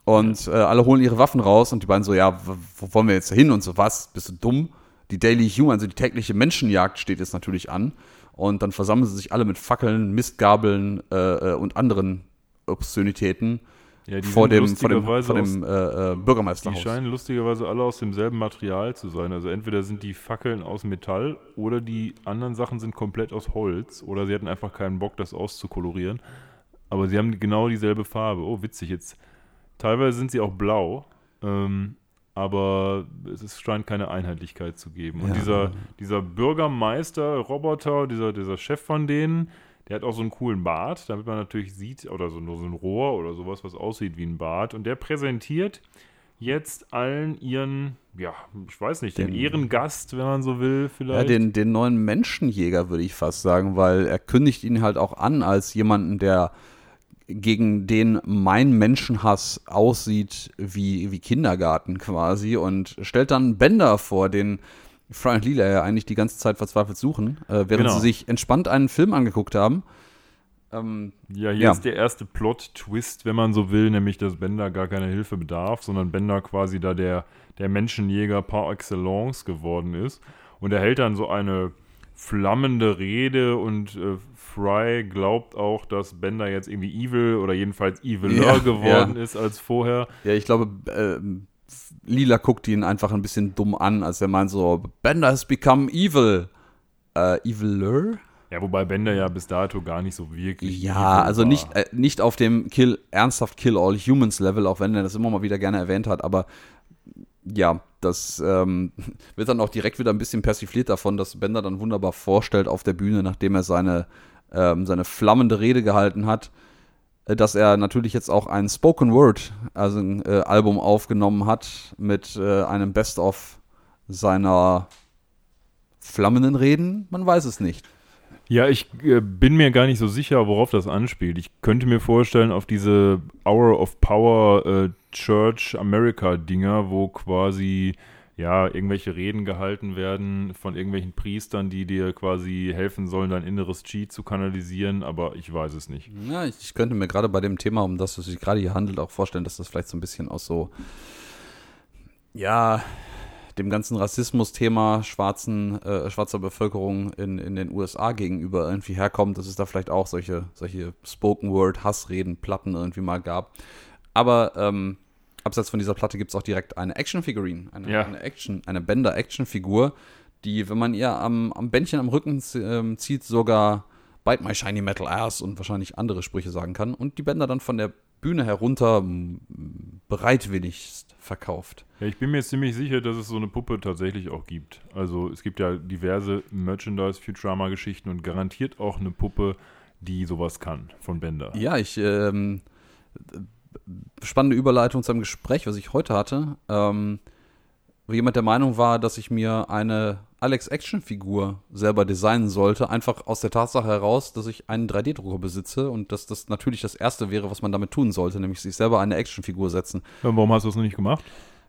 und äh, alle holen ihre Waffen raus und die beiden so, ja, wo wollen wir jetzt hin und so, was, bist du dumm? Die Daily Human, also die tägliche Menschenjagd steht jetzt natürlich an und dann versammeln sie sich alle mit Fackeln, Mistgabeln äh, äh, und anderen Obszönitäten Ja, die vor dem, vor dem, vor dem äh, äh, Die Bürgermeisterhaus. scheinen lustigerweise alle aus demselben Material zu sein. Also entweder sind die Fackeln aus Metall oder die anderen Sachen sind komplett aus Holz oder sie hatten einfach keinen Bock, das auszukolorieren. Aber sie haben genau dieselbe Farbe. Oh, witzig jetzt. Teilweise sind sie auch blau, ähm, aber es scheint keine Einheitlichkeit zu geben. Und Ja. dieser, dieser Bürgermeister-Roboter, dieser, dieser Chef von denen, der hat auch so einen coolen Bart, damit man natürlich sieht, oder so nur so ein Rohr oder sowas, was aussieht wie ein Bart. Und der präsentiert jetzt allen ihren, ja, ich weiß nicht, den, Den- Ehrengast, wenn man so will, Ja, vielleicht. den, den neuen Menschenjäger, würde ich fast sagen, weil er kündigt ihn halt auch an als jemanden, der gegen den mein Menschenhass aussieht wie, wie Kindergarten quasi und stellt dann Bender vor, den Fry und Lila ja eigentlich die ganze Zeit verzweifelt suchen, äh, während Genau. sie sich entspannt einen Film angeguckt haben. Ähm, Ja, hier Ja. ist der erste Plot-Twist, wenn man so will, nämlich, dass Bender gar keine Hilfe bedarf, sondern Bender quasi da der, der Menschenjäger par excellence geworden ist. Und er hält dann so eine flammende Rede und äh, Fry glaubt auch, dass Bender jetzt irgendwie evil oder jedenfalls eviler Ja, geworden ja. ist als vorher. ja, ich glaube, äh, Lila guckt ihn einfach ein bisschen dumm an, als er meint so, Bender has become evil. Äh, eviler? Ja, wobei Bender ja bis dato gar nicht so wirklich. Ja, also war. nicht, äh, nicht auf dem Kill, ernsthaft Kill All Humans Level, auch wenn er das immer mal wieder gerne erwähnt hat, aber ja, das ähm, wird dann auch direkt wieder ein bisschen persifliert davon, dass Bender dann wunderbar vorstellt auf der Bühne, nachdem er seine, ähm, seine flammende Rede gehalten hat, äh, dass er natürlich jetzt auch ein Spoken Word, also ein äh, Album aufgenommen hat mit äh, einem Best-of seiner flammenden Reden. Man weiß es nicht. Ja, ich äh, bin mir gar nicht so sicher, worauf das anspielt. Ich könnte mir vorstellen, auf diese Hour of Power äh, Church America Dinger, wo quasi ja irgendwelche Reden gehalten werden von irgendwelchen Priestern, die dir quasi helfen sollen, dein inneres Chi zu kanalisieren, aber ich weiß es nicht. Ja, ich, ich könnte mir gerade bei dem Thema, um das es sich gerade hier handelt, auch vorstellen, dass das vielleicht so ein bisschen aus so, ja, dem ganzen Rassismus-Thema äh, schwarzer Bevölkerung in, in den USA gegenüber irgendwie herkommt, dass es da vielleicht auch solche, solche Spoken-Word-Hassreden, Platten irgendwie mal gab. Aber ähm, abseits von dieser Platte gibt es auch direkt eine Action-Figurine, eine, Ja. eine Action, eine Bender-Action-Figur, die, wenn man ihr am, am Bändchen am Rücken ähm, zieht, sogar Bite my shiny metal ass und wahrscheinlich andere Sprüche sagen kann und die Bänder dann von der Bühne herunter bereitwilligst verkauft. Ja, ich bin mir ziemlich sicher, dass es so eine Puppe tatsächlich auch gibt. Also es gibt ja diverse Merchandise-Futurama-Geschichten und garantiert auch eine Puppe, die sowas kann von Bender. Ja, ich ähm, spannende Überleitung zu einem Gespräch, was ich heute hatte, ähm, wo jemand der Meinung war, dass ich mir eine Alex-Action-Figur selber designen sollte, einfach aus der Tatsache heraus, dass ich einen 3D-Drucker besitze und dass das natürlich das Erste wäre, was man damit tun sollte, nämlich sich selber eine Actionfigur setzen. Ja, Warum hast du das noch nicht gemacht?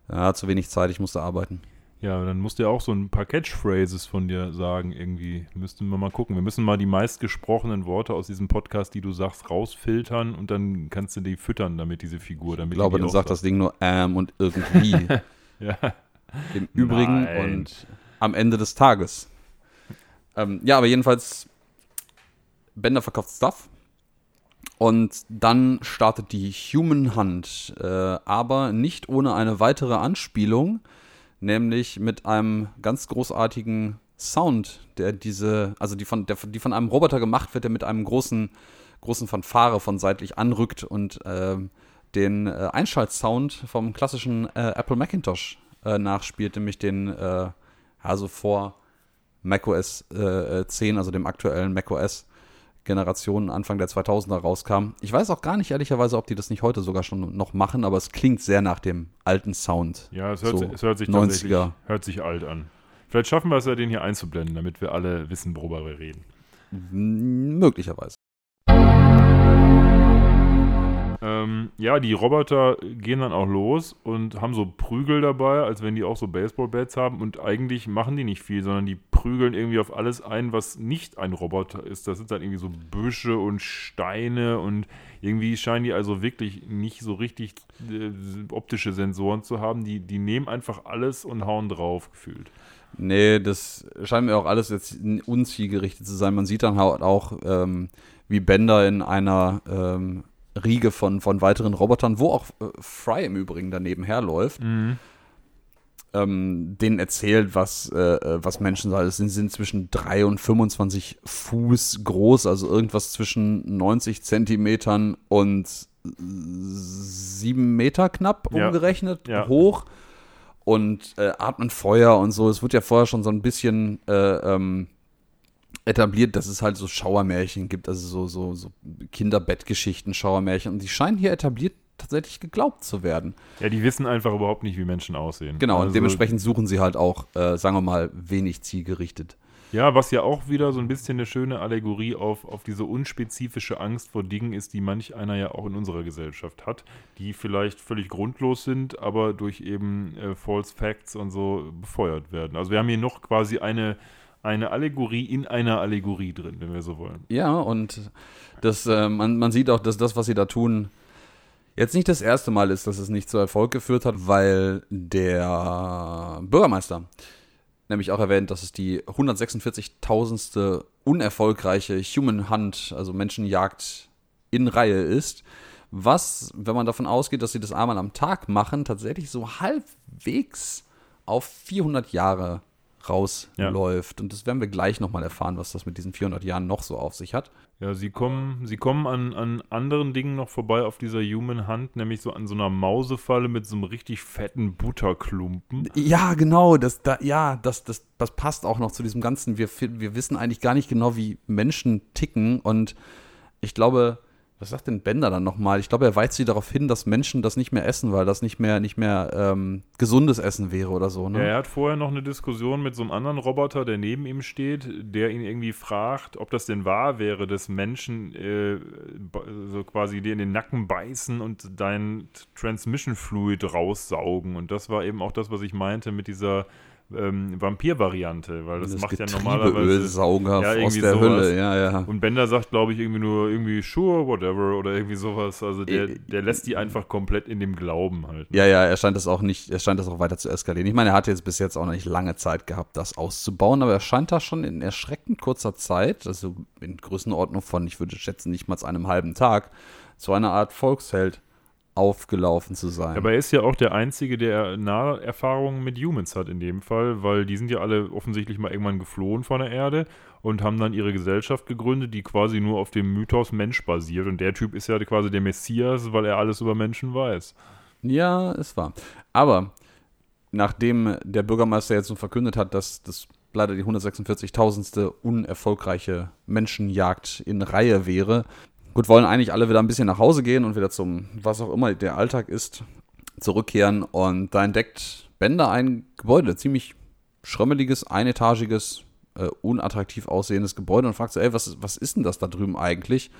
Ja, zu wenig Zeit, ich musste arbeiten. Ja, dann musst du ja auch so ein paar Catchphrases von dir sagen irgendwie. Müssten wir mal gucken. Wir müssen mal die meistgesprochenen Worte aus diesem Podcast, die du sagst, rausfiltern und dann kannst du die füttern, damit diese Figur, damit Ich glaube, dann sagt das Ding nur ähm und irgendwie. Ja. Im Übrigen Nein. und am Ende des Tages. Ähm, ja, aber jedenfalls, Bender verkauft Stuff. Und dann startet die Human Hand, äh, aber nicht ohne eine weitere Anspielung, nämlich mit einem ganz großartigen Sound, der diese, also die von, der, die von einem Roboter gemacht wird, der mit einem großen, großen Fanfare von seitlich anrückt und ähm, den äh, Einschaltsound vom klassischen äh, Apple Macintosh äh, nachspielt, nämlich den, äh, also vor macOS äh, 10, also dem aktuellen macOS Generation Anfang der 2000er rauskam. Ich weiß auch gar nicht ehrlicherweise, ob die das nicht heute sogar schon noch machen, aber es klingt sehr nach dem alten Sound. Ja, es hört, So, sich, es hört sich 90er. tatsächlich hört sich alt an. Vielleicht schaffen wir es ja, den hier einzublenden, damit wir alle wissen, worüber wir reden. Möglicherweise. Ähm, ja, die Roboter gehen dann auch los und haben so Prügel dabei, als wenn die auch so Baseballbats haben. Und eigentlich machen die nicht viel, sondern die prügeln irgendwie auf alles ein, was nicht ein Roboter ist. Das sind dann irgendwie so Büsche und Steine und irgendwie scheinen die also wirklich nicht so richtig äh, optische Sensoren zu haben. Die, die nehmen einfach alles und hauen drauf, gefühlt. Nee, das scheint mir auch alles jetzt unzielgerichtet zu sein. Man sieht dann halt auch, ähm, wie Bender in einer ähm, Riege von, von weiteren Robotern, wo auch äh, Fry im Übrigen daneben herläuft, ähm, denen erzählt, was, äh, äh, was Menschen sind. Es sind, zwischen 3 und 25 Fuß groß, also irgendwas zwischen 90 Zentimetern und 7 Meter knapp Ja. umgerechnet Ja. hoch und äh, atmen Feuer und so. Es wird ja vorher schon so ein bisschen äh, ähm, etabliert, dass es halt so Schauermärchen gibt, also so, so, so Kinderbettgeschichten, Schauermärchen. Und die scheinen hier etabliert tatsächlich geglaubt zu werden. Ja, die wissen einfach überhaupt nicht, wie Menschen aussehen. Genau, Also- und dementsprechend suchen sie halt auch, äh, sagen wir mal, wenig zielgerichtet. Ja, was ja auch wieder so ein bisschen eine schöne Allegorie auf, auf diese unspezifische Angst vor Dingen ist, die manch einer ja auch in unserer Gesellschaft hat, die vielleicht völlig grundlos sind, aber durch eben äh, False Facts und so befeuert werden. Also wir haben hier noch quasi eine, eine Allegorie in einer Allegorie drin, wenn wir so wollen. Ja, und das, äh, man, man sieht auch, dass das, was sie da tun, jetzt nicht das erste Mal ist, dass es nicht zu Erfolg geführt hat, weil der Bürgermeister nämlich auch erwähnt, dass es die 146.000. unerfolgreiche Human Hunt, also Menschenjagd in Reihe ist. Was, wenn man davon ausgeht, dass sie das einmal am Tag machen, tatsächlich so halbwegs auf 400 Jahre rausläuft. Und das werden wir gleich nochmal erfahren, was das mit diesen 400 Jahren noch so auf sich hat. Ja, sie kommen, sie kommen an, an anderen Dingen noch vorbei auf dieser Human Hand, nämlich so an so einer Mausefalle mit so einem richtig fetten Butterklumpen. Ja, genau, das, da, ja, das, das, das passt auch noch zu diesem Ganzen. Wir, wir wissen eigentlich gar nicht genau, wie Menschen ticken und ich glaube, was sagt denn Bender dann nochmal? Ich glaube, er weist sie darauf hin, dass Menschen das nicht mehr essen, weil das nicht mehr, nicht mehr ähm, gesundes Essen wäre oder so. Ja, Ne? er hat vorher noch eine Diskussion mit so einem anderen Roboter, der neben ihm steht, der ihn irgendwie fragt, ob das denn wahr wäre, dass Menschen äh, so quasi dir in den Nacken beißen und dein Transmission Fluid raussaugen. Und das war eben auch das, was ich meinte mit dieser ähm, Vampir-Variante, weil das, macht ja normalerweise. Getriebeölsauger Ja, aus der sowas. Hülle, ja, ja. Und Bender sagt, glaube ich, irgendwie nur irgendwie sure, whatever oder irgendwie sowas. Also der, Äh, der lässt die einfach komplett in dem Glauben halt. Ja, ja, er scheint das auch nicht, er scheint das auch weiter zu eskalieren. Ich meine, er hat jetzt bis jetzt auch noch nicht lange Zeit gehabt, das auszubauen, aber er scheint da schon in erschreckend kurzer Zeit, also in Größenordnung von, ich würde schätzen, nicht mal zu einem halben Tag, zu einer Art Volksheld aufgelaufen zu sein. Aber er ist ja auch der Einzige, der Naherfahrungen mit Humans hat in dem Fall, weil die sind ja alle offensichtlich mal irgendwann geflohen von der Erde und haben dann ihre Gesellschaft gegründet, die quasi nur auf dem Mythos Mensch basiert. Und der Typ ist ja quasi der Messias, weil er alles über Menschen weiß. Ja, es war. Aber nachdem der Bürgermeister jetzt so verkündet hat, dass das leider die 146.000. unerfolgreiche Menschenjagd in Reihe wäre, gut, wollen eigentlich alle wieder ein bisschen nach Hause gehen und wieder zum, was auch immer der Alltag ist, zurückkehren. Und da entdeckt Bender ein Gebäude, ziemlich schrömmeliges, einetagiges, äh, unattraktiv aussehendes Gebäude und fragt so, ey, was, was ist denn das da drüben eigentlich?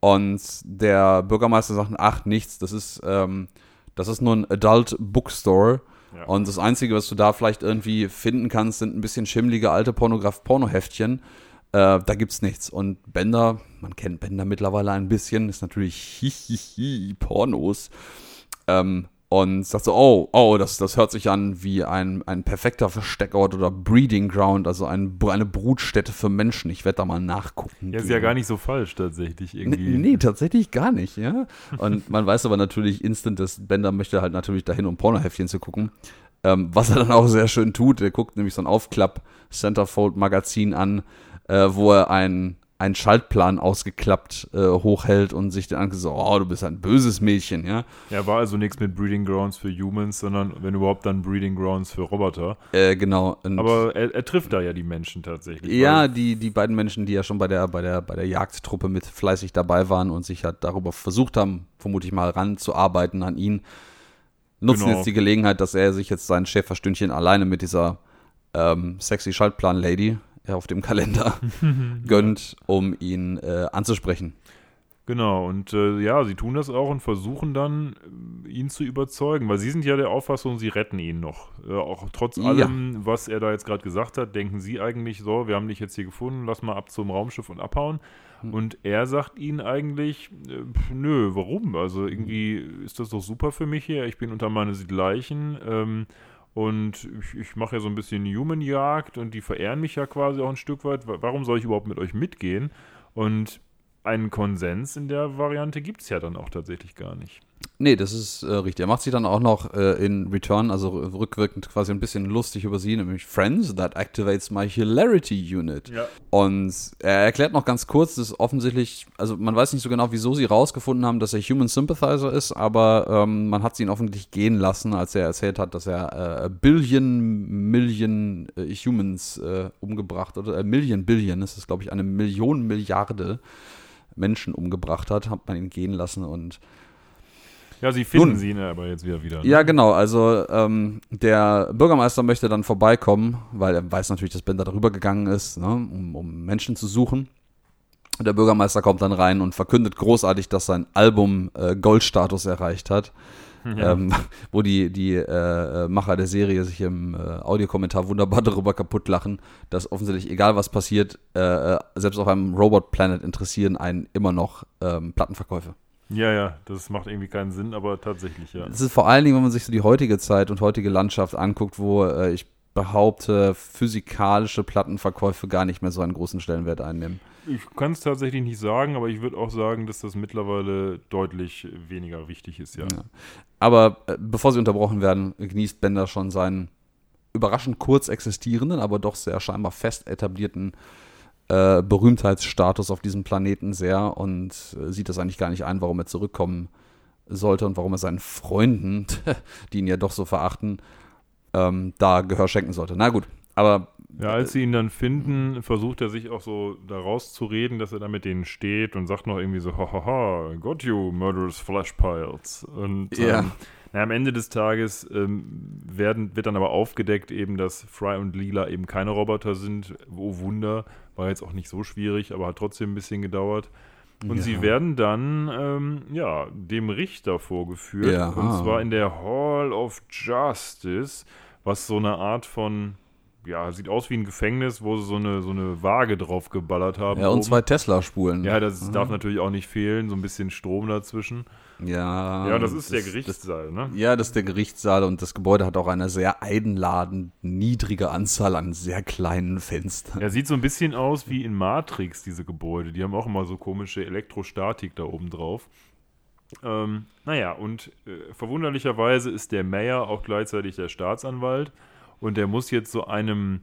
Und der Bürgermeister sagt, ach, nichts, das ist, ähm, das ist nur ein Adult Bookstore. Ja. Und das Einzige, was du da vielleicht irgendwie finden kannst, sind ein bisschen schimmlige alte Pornograf-Pornoheftchen. Äh, da gibt's nichts. Und Bender, man kennt Bender mittlerweile ein bisschen, ist natürlich hihihi, Pornos. Ähm, und sagt so, oh, oh, das, das hört sich an wie ein, ein perfekter Versteckort oder Breeding Ground, also ein, eine Brutstätte für Menschen. Ich werde da mal nachgucken. Ja, ist ja gar nicht so falsch tatsächlich Nee, irgendwie. nee, tatsächlich gar nicht, ja. Und man weiß aber natürlich instant, dass Bender möchte halt natürlich dahin, um Pornoheftchen zu gucken. Ähm, was er dann auch sehr schön tut, er guckt nämlich so ein Aufklapp-Centerfold-Magazin an, äh, wo er ein einen Schaltplan ausgeklappt äh, hochhält und sich dann so, oh, du bist ein böses Mädchen, ja. Ja, war also nichts mit Breeding Grounds für Humans, sondern wenn überhaupt dann Breeding Grounds für Roboter. Äh, genau. Und Aber er, er, trifft da ja die Menschen tatsächlich. Ja, die, die beiden Menschen, die ja schon bei der, bei der, bei der Jagdtruppe mit fleißig dabei waren und sich halt darüber versucht haben, vermutlich mal ranzuarbeiten an ihn, nutzen genau. jetzt die Gelegenheit, dass er sich jetzt sein Schäferstündchen alleine mit dieser ähm, sexy Schaltplan-Lady auf dem Kalender gönnt, um ihn äh, anzusprechen. Genau, und äh, ja, sie tun das auch und versuchen dann, äh, ihn zu überzeugen, weil sie sind ja der Auffassung, sie retten ihn noch. Äh, auch trotz allem, ja. was er da jetzt gerade gesagt hat, denken sie eigentlich so, wir haben dich jetzt hier gefunden, lass mal ab zum Raumschiff und abhauen. Hm. Und er sagt ihnen eigentlich, äh, nö, warum? Also irgendwie ist das doch super für mich hier, ich bin unter meinesgleichen. Ähm, und ich, ich mache ja so ein bisschen Human-Jagd und die verehren mich ja quasi auch ein Stück weit. Warum soll ich überhaupt mit euch mitgehen? Und einen Konsens in der Variante gibt es ja dann auch tatsächlich gar nicht. Nee, das ist äh, richtig. Er macht sich dann auch noch äh, in Return, also rückwirkend quasi ein bisschen lustig über sie, nämlich Friends, that activates my hilarity unit. Ja. Und er erklärt noch ganz kurz, dass offensichtlich, also man weiß nicht so genau, wieso sie rausgefunden haben, dass er Human Sympathizer ist, aber ähm, man hat sie ihn offensichtlich gehen lassen, als er erzählt hat, dass er äh, Billion Million äh, Humans äh, umgebracht oder äh, Million Billion, das ist glaube ich eine Million Milliarde Menschen umgebracht hat, hat man ihn gehen lassen und ja, sie finden Nun, sie aber jetzt wieder wieder. Ne? Ja, genau. Also ähm, der Bürgermeister möchte dann vorbeikommen, weil er weiß natürlich, dass Bender darüber gegangen ist, ne, um, um Menschen zu suchen. Der Bürgermeister kommt dann rein und verkündet großartig, dass sein Album äh, Goldstatus erreicht hat. Ja. Ähm, wo die, die äh, Macher der Serie sich im äh, Audiokommentar wunderbar darüber kaputt lachen, dass offensichtlich, egal was passiert, äh, äh selbst auf einem Robot Planet interessieren einen immer noch ähm, Plattenverkäufe. Ja, ja, das macht irgendwie keinen Sinn, aber tatsächlich, ja. Es ist vor allen Dingen, wenn man sich so die heutige Zeit und heutige Landschaft anguckt, wo äh, ich behaupte, physikalische Plattenverkäufe gar nicht mehr so einen großen Stellenwert einnehmen. Ich kann es tatsächlich nicht sagen, aber ich würde auch sagen, dass das mittlerweile deutlich weniger wichtig ist, ja. ja. Aber äh, bevor sie unterbrochen werden, genießt Bender schon seinen überraschend kurz existierenden, aber doch sehr scheinbar fest etablierten äh, Berühmtheitsstatus auf diesem Planeten sehr und äh, sieht das eigentlich gar nicht ein, warum er zurückkommen sollte und warum er seinen Freunden, die ihn ja doch so verachten, ähm, da Gehör schenken sollte. Na gut, aber. Ja, als sie ihn dann finden, versucht er sich auch so daraus zu reden, dass er da mit denen steht und sagt noch irgendwie so, hahaha, got you, murderous flesh piles. Und ja. ähm, na, am Ende des Tages ähm, werden, wird dann aber aufgedeckt eben, dass Fry und Lila eben keine Roboter sind. Oh Wunder, war jetzt auch nicht so schwierig, aber hat trotzdem ein bisschen gedauert. Und ja. sie werden dann ähm, ja, dem Richter vorgeführt. Ja. Und zwar in der Hall of Justice, was so eine Art von ja, sieht aus wie ein Gefängnis, wo sie so eine, so eine Waage drauf geballert haben. Ja, und oben. zwei Tesla-Spulen. Ja, das mhm. darf natürlich auch nicht fehlen, so ein bisschen Strom dazwischen. Ja. Ja, das ist das, der Gerichtssaal, das, ne? Ja, das ist der Gerichtssaal und das Gebäude hat auch eine sehr einladend niedrige Anzahl an sehr kleinen Fenstern. Ja, sieht so ein bisschen aus wie in Matrix, diese Gebäude. Die haben auch immer so komische Elektrostatik da oben drauf. Ähm, naja, und äh, verwunderlicherweise ist der Mayor auch gleichzeitig der Staatsanwalt und der muss jetzt so einem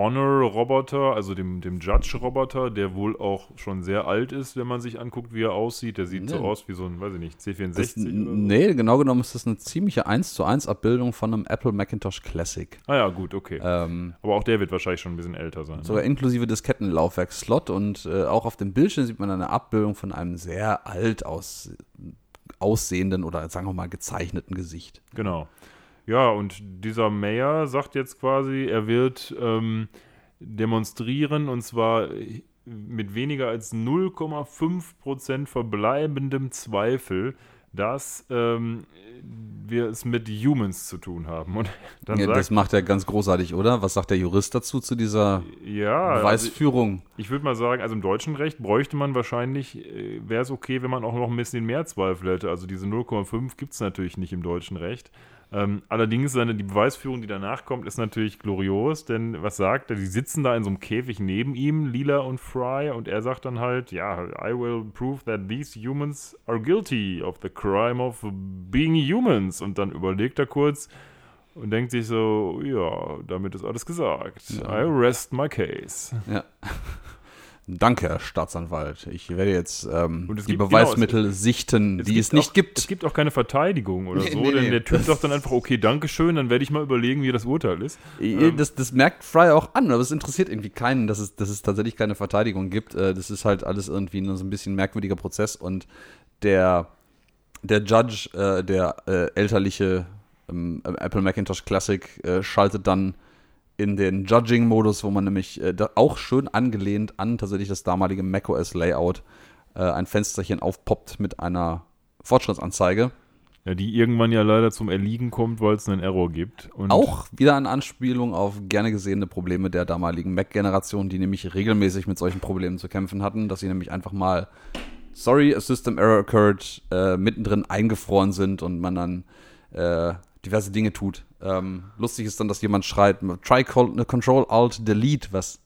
Honor-Roboter, also dem, dem Judge-Roboter, der wohl auch schon sehr alt ist, wenn man sich anguckt, wie er aussieht. Der sieht nee. so aus wie so ein, weiß ich nicht, C64 das, so. Nee, genau genommen ist das eine ziemliche 1 zu 1 Abbildung von einem Apple Macintosh Classic. Ah ja, gut, okay. Ähm, Aber auch der wird wahrscheinlich schon ein bisschen älter sein. Sogar ne? inklusive Diskettenlaufwerk-Slot und äh, auch auf dem Bildschirm sieht man eine Abbildung von einem sehr alt aus, aussehenden oder sagen wir mal gezeichneten Gesicht. Genau. Ja, und dieser Mayor sagt jetzt quasi, er wird ähm, demonstrieren und zwar mit weniger als 0,5% verbleibendem Zweifel, dass ähm, wir es mit Humans zu tun haben. Und dann ja, sagt, das macht er ganz großartig, oder? Was sagt der Jurist dazu, zu dieser ja, Beweisführung? Also ich, ich würde mal sagen, also im deutschen Recht bräuchte man wahrscheinlich, äh, wäre es okay, wenn man auch noch ein bisschen mehr Zweifel hätte. Also diese 0,5 gibt es natürlich nicht im deutschen Recht. Ähm, allerdings seine, die Beweisführung, die danach kommt, ist natürlich glorios, denn was sagt er? Die sitzen da in so einem Käfig neben ihm, Lila und Fry, und er sagt dann halt, ja, I will prove that these humans are guilty of the crime of being humans. Und dann überlegt er kurz und denkt sich so, ja, damit ist alles gesagt. Ja. I rest my case. Ja. Danke, Herr Staatsanwalt. Ich werde jetzt ähm, es die gibt- Beweismittel genau, sichten, die gibt es nicht auch, gibt. Es gibt auch keine Verteidigung oder Nee, so, nee, denn nee. der Typ sagt dann einfach, okay, Dankeschön, dann werde ich mal überlegen, wie das Urteil ist. Äh, Das, das merkt Fry auch an, aber es interessiert irgendwie keinen, dass es, dass es tatsächlich keine Verteidigung gibt. Äh, Das ist halt alles irgendwie nur so ein bisschen merkwürdiger Prozess und der, der Judge, äh, der äh, elterliche ähm, Apple Macintosh Classic, äh, schaltet dann in den Judging-Modus, wo man nämlich äh, auch schön angelehnt an tatsächlich das damalige macOS-Layout äh, ein Fensterchen aufpoppt mit einer Fortschrittsanzeige. Ja, die irgendwann ja leider zum Erliegen kommt, weil es einen Error gibt. Und Auch wieder eine Anspielung auf gerne gesehene Probleme der damaligen Mac-Generation, die nämlich regelmäßig mit solchen Problemen zu kämpfen hatten, dass sie nämlich einfach mal, sorry, a system error occurred, äh, mittendrin eingefroren sind und man dann äh, diverse Dinge tut. Ähm, lustig ist dann, dass jemand schreit, try ne, Control Alt Delete, was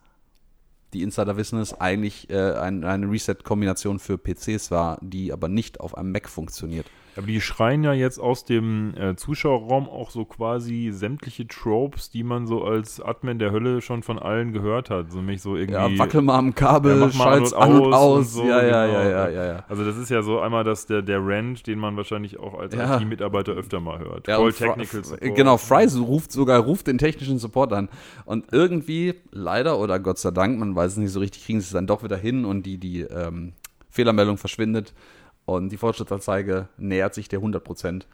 die Insider wissen es, eigentlich äh, ein, eine Reset-Kombination für PCs war, die aber nicht auf einem Mac funktioniert. Aber die schreien ja jetzt aus dem äh, Zuschauerraum auch so quasi sämtliche Tropes, die man so als Admin der Hölle schon von allen gehört hat. So mich so irgendwie. Ja, wackel mal am Kabel, Ja, schalt's an und und aus aus. und so, ja, ja, genau. ja, ja, ja, ja. Also das ist ja so einmal das, der, der Rant, den man wahrscheinlich auch als Ja. IT-Mitarbeiter öfter mal hört. Ja, Voll Technical Support. Genau, Fry ruft sogar ruft den technischen Support an. Und irgendwie, leider oder Gott sei Dank, man weiß es nicht so richtig, kriegen sie es dann doch wieder hin und die, die ähm, Fehlermeldung verschwindet und die Fortschrittsanzeige nähert sich der 100%.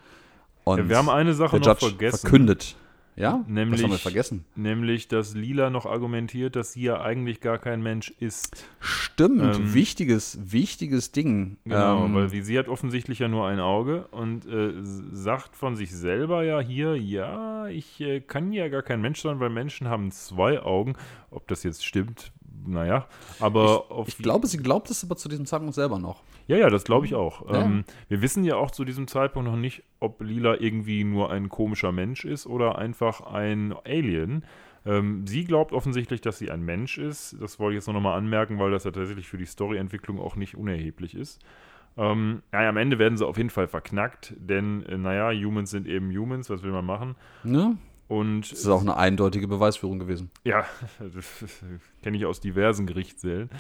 Und Ja, wir haben eine Sache der noch Judge vergessen. verkündet. Ja, Nämlich- was haben wir vergessen? Nämlich, dass Lila noch argumentiert, dass sie ja eigentlich gar kein Mensch ist. Stimmt, Ähm, wichtiges, wichtiges Ding. Genau, Ähm, weil sie, hat offensichtlich ja nur ein Auge und äh, sagt von sich selber ja hier, ja, ich äh, kann ja gar kein Mensch sein, weil Menschen haben zwei Augen. Ob das jetzt stimmt, naja, aber auf ich glaube, sie glaubt es aber zu diesem Zeitpunkt selber noch. Ja, ja, das glaube ich auch. Ja. Ähm, wir wissen ja auch zu diesem Zeitpunkt noch nicht, ob Lila irgendwie nur ein komischer Mensch ist oder einfach ein Alien. Ähm, sie glaubt offensichtlich, dass sie ein Mensch ist. Das wollte ich jetzt noch mal anmerken, weil das ja tatsächlich für die Storyentwicklung auch nicht unerheblich ist. Ähm, naja, am Ende werden sie auf jeden Fall verknackt, denn, äh, naja, Humans sind eben Humans, was will man machen? Ne? Und Das ist auch eine eindeutige Beweisführung gewesen. ja, das kenne ich aus diversen Gerichtssälen.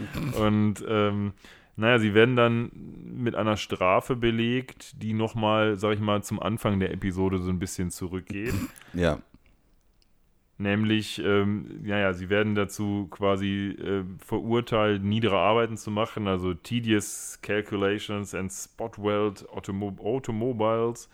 Und ähm, naja, sie werden dann mit einer Strafe belegt, die nochmal, sag ich mal, zum Anfang der Episode so ein bisschen zurückgeht. Ja. Nämlich, ähm, naja, sie werden dazu quasi äh, verurteilt, niedere Arbeiten zu machen, also tedious calculations and spot weld automo automobiles.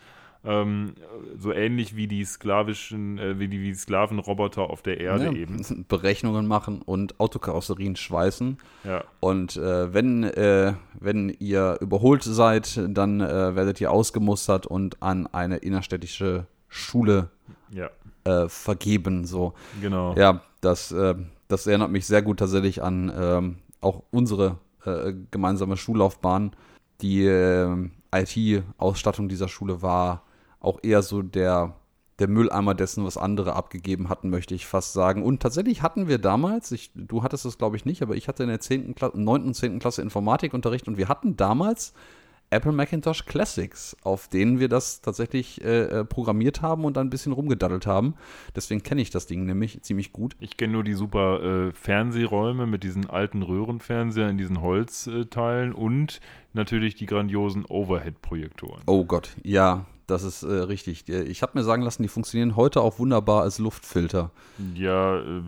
Ähm, so ähnlich wie die sklavischen, äh, wie die wie Sklavenroboter auf der Erde ja, eben. Berechnungen machen und Autokarosserien schweißen. Ja. Und äh, wenn, äh, wenn ihr überholt seid, dann äh, werdet ihr ausgemustert und an eine innerstädtische Schule Ja, äh, vergeben. So. genau. Ja, das, äh, das erinnert mich sehr gut tatsächlich an ähm, auch unsere gemeinsame Schullaufbahn. Die IT-Ausstattung dieser Schule war auch eher so der, der Mülleimer dessen, was andere abgegeben hatten, möchte ich fast sagen. Und tatsächlich hatten wir damals, ich, du hattest es glaube ich nicht, aber ich hatte in der 10. Klasse, 9. und 10. Klasse Informatikunterricht und wir hatten damals Apple Macintosh Classics, auf denen wir das tatsächlich äh, äh, programmiert haben und dann ein bisschen rumgedaddelt haben. Deswegen kenne ich das Ding nämlich ziemlich gut. Ich kenne nur die super äh, Fernsehräume mit diesen alten Röhrenfernsehern in diesen Holzteilen und natürlich die grandiosen Overhead-Projektoren. Oh Gott, ja, das ist äh, richtig. Äh, Ich habe mir sagen lassen, die funktionieren heute auch wunderbar als Luftfilter. Ja, äh,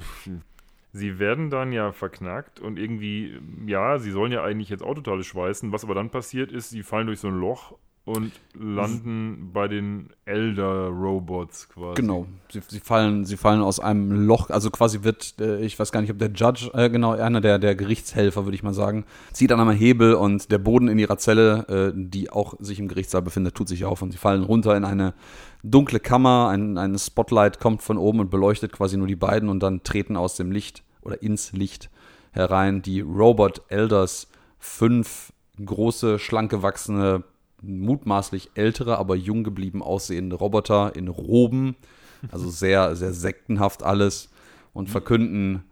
sie werden dann ja verknackt und irgendwie, ja, sie sollen ja eigentlich jetzt Autoteile schweißen. Was aber dann passiert ist, sie fallen durch so ein Loch und landen bei den Elder-Robots quasi. Genau, sie, sie, fallen, sie fallen aus einem Loch, also quasi wird, äh, ich weiß gar nicht, ob der Judge, äh, genau, einer der, der Gerichtshelfer, würde ich mal sagen, zieht an einem Hebel und der Boden in ihrer Zelle, äh, die auch sich im Gerichtssaal befindet, tut sich auf und sie fallen runter in eine dunkle Kammer, ein, ein Spotlight kommt von oben und beleuchtet quasi nur die beiden und dann treten aus dem Licht oder ins Licht herein die Robot Elders, fünf große, schlank gewachsene, mutmaßlich ältere, aber jung geblieben aussehende Roboter in Roben, also sehr, sehr sektenhaft alles und verkünden,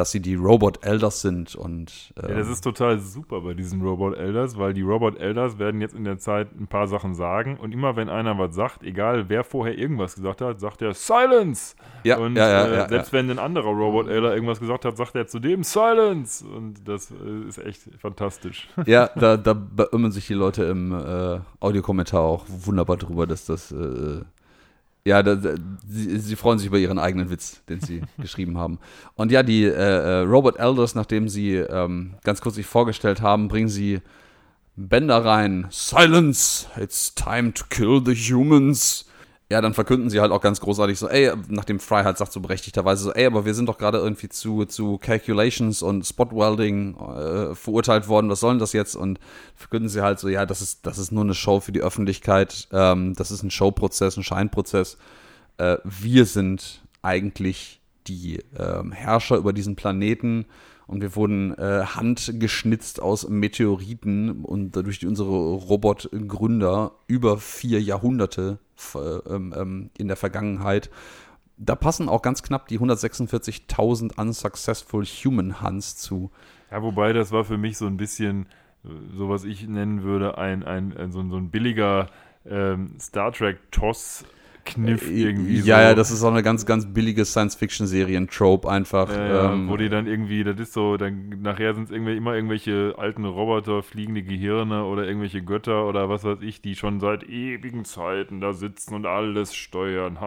dass sie die Robot Elders sind und äh, ja, das ist total super bei diesen Robot Elders, weil die Robot Elders werden jetzt in der Zeit ein paar Sachen sagen und immer wenn einer was sagt, egal wer vorher irgendwas gesagt hat, sagt er Silence. Ja, und ja, ja, äh, ja, selbst wenn ein anderer Robot Elder irgendwas gesagt hat, sagt er zu dem Silence und das äh, ist echt fantastisch. Ja, da, da beirren sich die Leute im äh, Audiokommentar auch wunderbar drüber, dass das äh, ja, da, da, sie, sie, freuen sich über ihren eigenen Witz, den sie geschrieben haben. Und ja, die äh, äh, Robot Elders, nachdem sie ähm, ganz kurz sich vorgestellt haben, bringen sie Bänder rein. Silence! It's time to kill the humans ja, dann verkünden sie halt auch ganz großartig so, ey, nachdem Fry halt sagt so berechtigterweise so, ey, aber wir sind doch gerade irgendwie zu, zu Calculations und Spotwelding äh, verurteilt worden, was soll denn das jetzt? Und verkünden sie halt so, ja, das ist, das ist nur eine Show für die Öffentlichkeit, ähm, das ist ein Showprozess, ein Scheinprozess. Äh, wir sind eigentlich die ähm, Herrscher über diesen Planeten und wir wurden äh, handgeschnitzt aus Meteoriten und durch unsere Robotgründer über vier Jahrhunderte ähm, ähm, in der Vergangenheit. Da passen auch ganz knapp die 146.000 unsuccessful Human Hunts zu. Ja, wobei das war für mich so ein bisschen, äh, so was ich nennen würde, ein, ein, ein so, so ein billiger ähm, Star Trek-Toss Kniff äh, irgendwie. Ja, so. ja, das ist auch eine ganz, ganz billige Science-Fiction-Serien-Trope einfach. Ja, ähm, wo die dann irgendwie, das ist so, dann nachher sind es irgendwie immer irgendwelche alten Roboter, fliegende Gehirne oder irgendwelche Götter oder was weiß ich, die schon seit ewigen Zeiten da sitzen und alles steuern.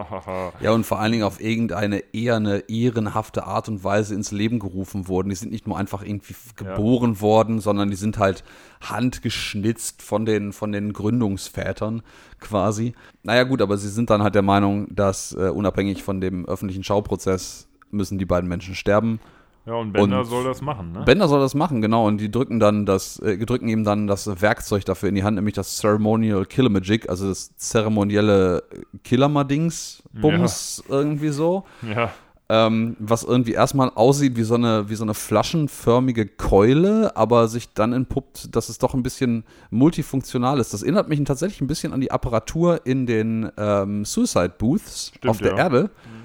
Ja, und vor allen Dingen auf irgendeine eher eine ehrenhafte Art und Weise ins Leben gerufen wurden. Die sind nicht nur einfach irgendwie geboren ja. worden, sondern die sind halt handgeschnitzt von den, von den Gründungsvätern quasi. Naja gut, aber sie sind dann halt der Meinung, dass äh, unabhängig von dem öffentlichen Schauprozess müssen die beiden Menschen sterben. Ja, und Bender und soll das machen, ne? Bender soll das machen, genau. Und die drücken dann das, äh, drücken ihm dann das Werkzeug dafür in die Hand, nämlich das Ceremonial Killermagic, also das zeremonielle Killermadings, Bums, ja. irgendwie so. Ja ähm, was irgendwie erstmal aussieht wie so, eine, wie so eine flaschenförmige Keule, aber sich dann entpuppt, dass es doch ein bisschen multifunktional ist. Das erinnert mich tatsächlich ein bisschen an die Apparatur in den ähm, Suicide Booths Stimmt, auf der ja. Erde. Mhm.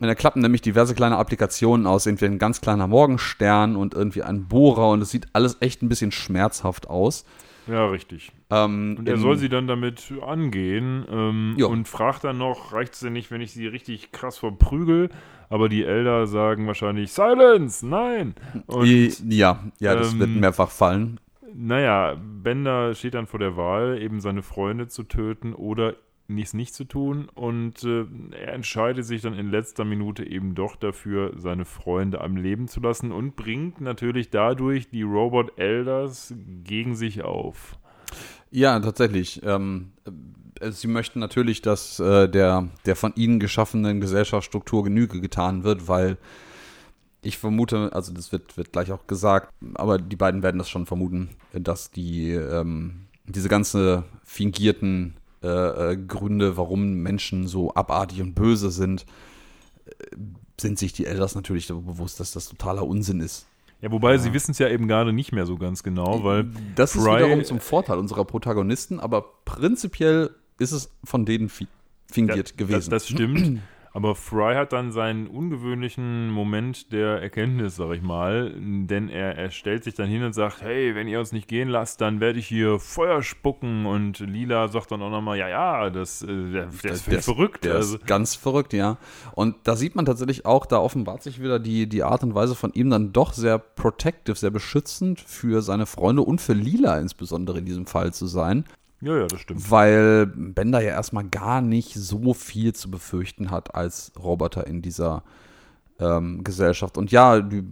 Und da klappen nämlich diverse kleine Applikationen aus, irgendwie ein ganz kleiner Morgenstern und irgendwie ein Bohrer und es sieht alles echt ein bisschen schmerzhaft aus. Ja, richtig. Ähm, und er soll sie dann damit angehen ähm, und fragt dann noch, reicht es denn nicht, wenn ich sie richtig krass verprügel? Aber die Elder sagen wahrscheinlich, Silence, nein. Und, ja, ja, das ähm, wird mehrfach fallen. Naja, Bender steht dann vor der Wahl, eben seine Freunde zu töten oder nichts nicht zu tun und äh, er entscheidet sich dann in letzter Minute eben doch dafür, seine Freunde am Leben zu lassen und bringt natürlich dadurch die Robot Elders gegen sich auf. Ja, tatsächlich. Ähm, äh, sie möchten natürlich, dass äh, der, der von ihnen geschaffenen Gesellschaftsstruktur Genüge getan wird, weil ich vermute, also das wird, wird gleich auch gesagt, aber die beiden werden das schon vermuten, dass die ähm, diese ganze fingierten äh, äh, Gründe, warum Menschen so abartig und böse sind, äh, sind sich die Elders natürlich bewusst, dass das totaler Unsinn ist. Ja, wobei ja. sie wissen es ja eben gerade nicht mehr so ganz genau, weil. Das Fry ist wiederum zum Vorteil unserer Protagonisten, aber prinzipiell ist es von denen fingiert ja, gewesen. Das, das stimmt. Aber Fry hat dann seinen ungewöhnlichen Moment der Erkenntnis, sag ich mal, denn er, er stellt sich dann hin und sagt, hey, wenn ihr uns nicht gehen lasst, dann werde ich hier Feuer spucken und Lila sagt dann auch nochmal, ja, ja, das, äh, der, der ist der verrückt. Der also. ist ganz verrückt, ja. Und da sieht man tatsächlich auch, da offenbart sich wieder die, die Art und Weise von ihm dann doch sehr protective, sehr beschützend für seine Freunde und für Lila insbesondere in diesem Fall zu sein. Ja, ja, das stimmt. Weil Bender ja erstmal gar nicht so viel zu befürchten hat als Roboter in dieser ähm, Gesellschaft. Und ja, die,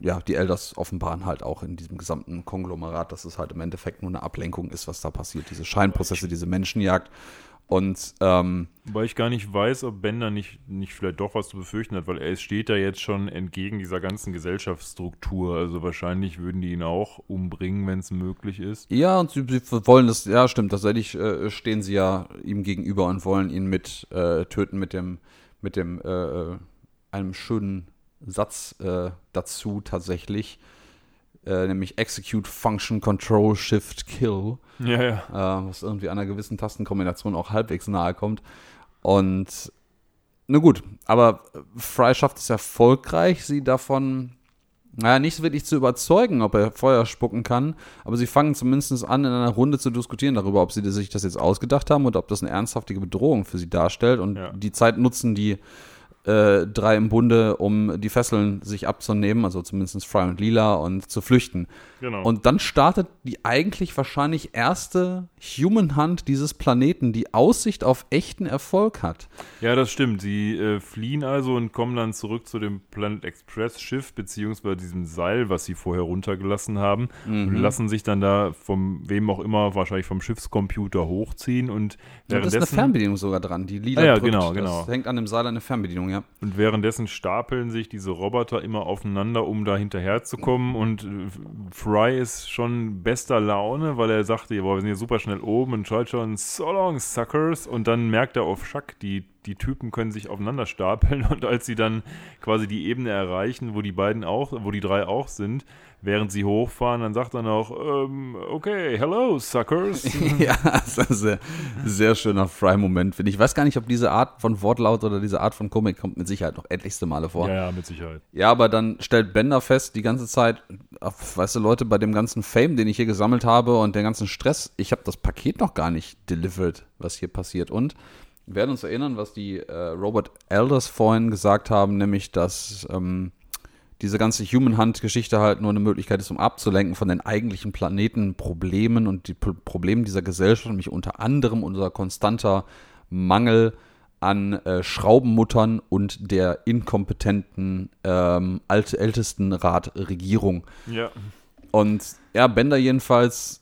ja, die Elders offenbaren halt auch in diesem gesamten Konglomerat, dass es halt im Endeffekt nur eine Ablenkung ist, was da passiert. Diese Scheinprozesse, diese Menschenjagd. Und ähm, weil ich gar nicht weiß, ob Bender nicht, nicht vielleicht doch was zu befürchten hat, weil er steht da jetzt schon entgegen dieser ganzen Gesellschaftsstruktur. Also wahrscheinlich würden die ihn auch umbringen, wenn es möglich ist. Ja, und sie, sie, wollen das, ja stimmt, tatsächlich äh, stehen sie ja ihm gegenüber und wollen ihn mit äh, töten mit dem, mit dem äh, äh einem schönen Satz äh, dazu tatsächlich äh, nämlich Execute Function Control Shift Kill. Ja, ja. Äh, was irgendwie einer gewissen Tastenkombination auch halbwegs nahe kommt. Und Na gut, aber Fry schafft es erfolgreich, sie davon, naja, nicht wirklich zu überzeugen, ob er Feuer spucken kann. Aber sie fangen zumindest an, in einer Runde zu diskutieren darüber, ob sie sich das jetzt ausgedacht haben oder ob das eine ernsthafte Bedrohung für sie darstellt. Und Ja. die Zeit nutzen die äh, drei im Bunde, um die Fesseln sich abzunehmen, also zumindest Fry und Lila, und zu flüchten. Genau. Und dann startet die eigentlich wahrscheinlich erste Human Hunt dieses Planeten, die Aussicht auf echten Erfolg hat. Ja, das stimmt. Sie äh, fliehen also und kommen dann zurück zu dem Planet Express Schiff, beziehungsweise diesem Seil, was sie vorher runtergelassen haben. Mhm. Und lassen sich dann da vom, wem auch immer, wahrscheinlich vom Schiffscomputer hochziehen. Und Und da ist eine währenddessen, Fernbedienung sogar dran, die Lila Ah ja, drückt. genau, genau. Das hängt an dem Seil eine Fernbedienung, ja. und währenddessen stapeln sich diese Roboter immer aufeinander, um da hinterherzukommen. Und äh, Fry ist schon bester Laune, weil er sagte, boah, wir sind hier super schnell oben und schreit schon, so long, suckers. Und dann merkt er auf Schack, die, die Typen können sich aufeinander stapeln. Und als sie dann quasi die Ebene erreichen, wo die beiden auch, wo die drei auch sind, während sie hochfahren, dann sagt er noch, ähm, okay, hello, suckers. ja, das ist ein sehr, sehr schöner Fry-Moment, finde ich. Ich weiß gar nicht, ob diese Art von Wortlaut oder diese Art von Komik kommt mit Sicherheit noch etlichste Male vor. ja, ja, mit Sicherheit. Ja, aber dann stellt Bender fest, die ganze Zeit, ach, weißt du, Leute, bei dem ganzen Fame, den ich hier gesammelt habe und der ganzen Stress, ich habe das Paket noch gar nicht delivered, was hier passiert. Und wir werden uns erinnern, was die äh, Robert Elders vorhin gesagt haben, nämlich, dass ähm, diese ganze Human Hunt-Geschichte halt nur eine Möglichkeit ist, um abzulenken von den eigentlichen Planetenproblemen und die P Problemen dieser Gesellschaft, nämlich unter anderem unser konstanter Mangel an äh, Schraubenmuttern und der inkompetenten ähm, alte Ältestenrat Regierung. Ja. Und ja, Bender jedenfalls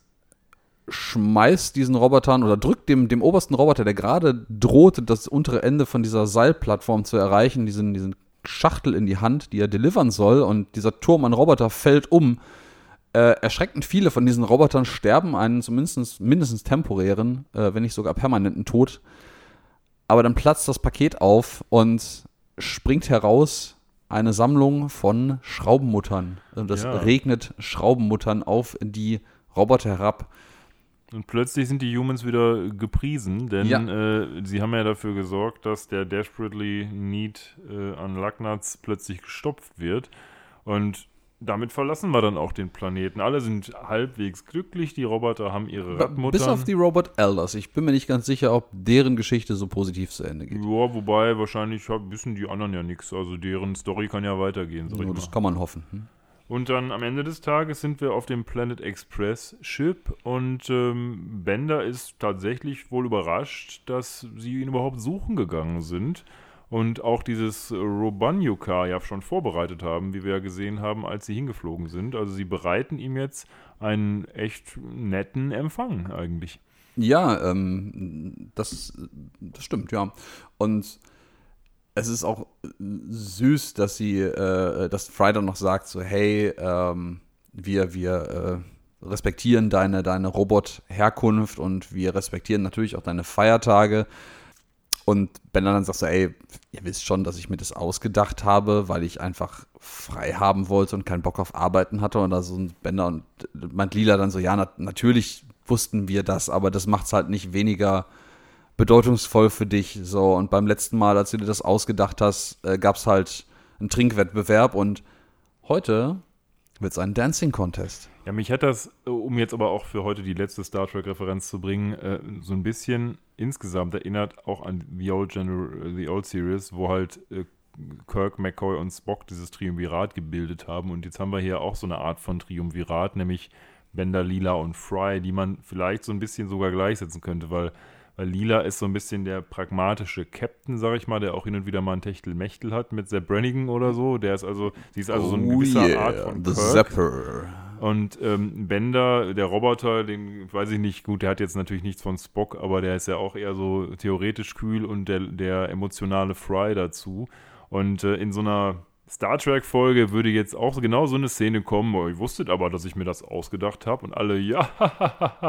schmeißt diesen Robotern oder drückt dem, dem obersten Roboter, der gerade drohte, das untere Ende von dieser Seilplattform zu erreichen, diesen, diesen Schachtel in die Hand, die er delivern soll. Und dieser Turm an Roboter fällt um. Äh, erschreckend viele von diesen Robotern sterben einen zumindest mindestens temporären, äh, wenn nicht sogar permanenten Tod. Aber dann platzt das Paket auf und springt heraus eine Sammlung von Schraubenmuttern. Und das Ja. regnet Schraubenmuttern auf die Roboter herab. Und plötzlich sind die Humans wieder gepriesen, denn Ja. äh, sie haben ja dafür gesorgt, dass der Desperately Need äh, an Lucknuts plötzlich gestopft wird. Und damit verlassen wir dann auch den Planeten. Alle sind halbwegs glücklich, die Roboter haben ihre Radmuttern. Bis auf die Robot Elders. Ich bin mir nicht ganz sicher, ob deren Geschichte so positiv zu Ende geht. ja, wobei wahrscheinlich wissen die anderen ja nichts. Also deren Story kann ja weitergehen, mal. das kann man hoffen. Hm? Und dann am Ende des Tages sind wir auf dem Planet Express Ship und ähm, Bender ist tatsächlich wohl überrascht, dass sie ihn überhaupt suchen gegangen sind und auch dieses Robanyuka ja schon vorbereitet haben, wie wir ja gesehen haben, als sie hingeflogen sind. Also sie bereiten ihm jetzt einen echt netten Empfang eigentlich. Ja, ähm, das, das stimmt, ja. Und es ist auch süß, dass sie, äh, dass Friday noch sagt, so, hey, ähm, wir, wir äh, respektieren deine, deine Robot-Herkunft und wir respektieren natürlich auch deine Feiertage. Und Ben dann sagt so, ey, ihr wisst schon, dass ich mir das ausgedacht habe, weil ich einfach frei haben wollte und keinen Bock auf Arbeiten hatte. Und da so Bender und meint Lila dann so, ja, na, natürlich wussten wir das, aber das macht es halt nicht weniger bedeutungsvoll für dich. So, und beim letzten Mal, als du dir das ausgedacht hast, äh, gab es halt einen Trinkwettbewerb und heute wird es einen Dancing Contest. Ja, mich hat das, äh, um jetzt aber auch für heute die letzte Star Trek-Referenz zu bringen, äh, so ein bisschen insgesamt erinnert auch an The Old, General, The Old Series, wo halt äh, Kirk, McCoy und Spock dieses Triumvirat gebildet haben. Und jetzt haben wir hier auch so eine Art von Triumvirat, nämlich Bender, Lila und Fry, die man vielleicht so ein bisschen sogar gleichsetzen könnte, weil, weil Lila ist so ein bisschen der pragmatische Captain, sag ich mal, der auch hin und wieder mal ein Techtelmechtel hat mit Sepp Brannigan oder so. Der ist also, sie ist also so eine gewisse Art von Oh the Kirk. Zapper. Und ähm, Bender, der Roboter, den weiß ich nicht, gut, der hat jetzt natürlich nichts von Spock, aber der ist ja auch eher so theoretisch kühl und der, der emotionale Fry dazu. Und äh, in so einer Star Trek-Folge würde jetzt auch genau so eine Szene kommen, oh, ihr wusstet aber, dass ich mir das ausgedacht habe und alle, ja,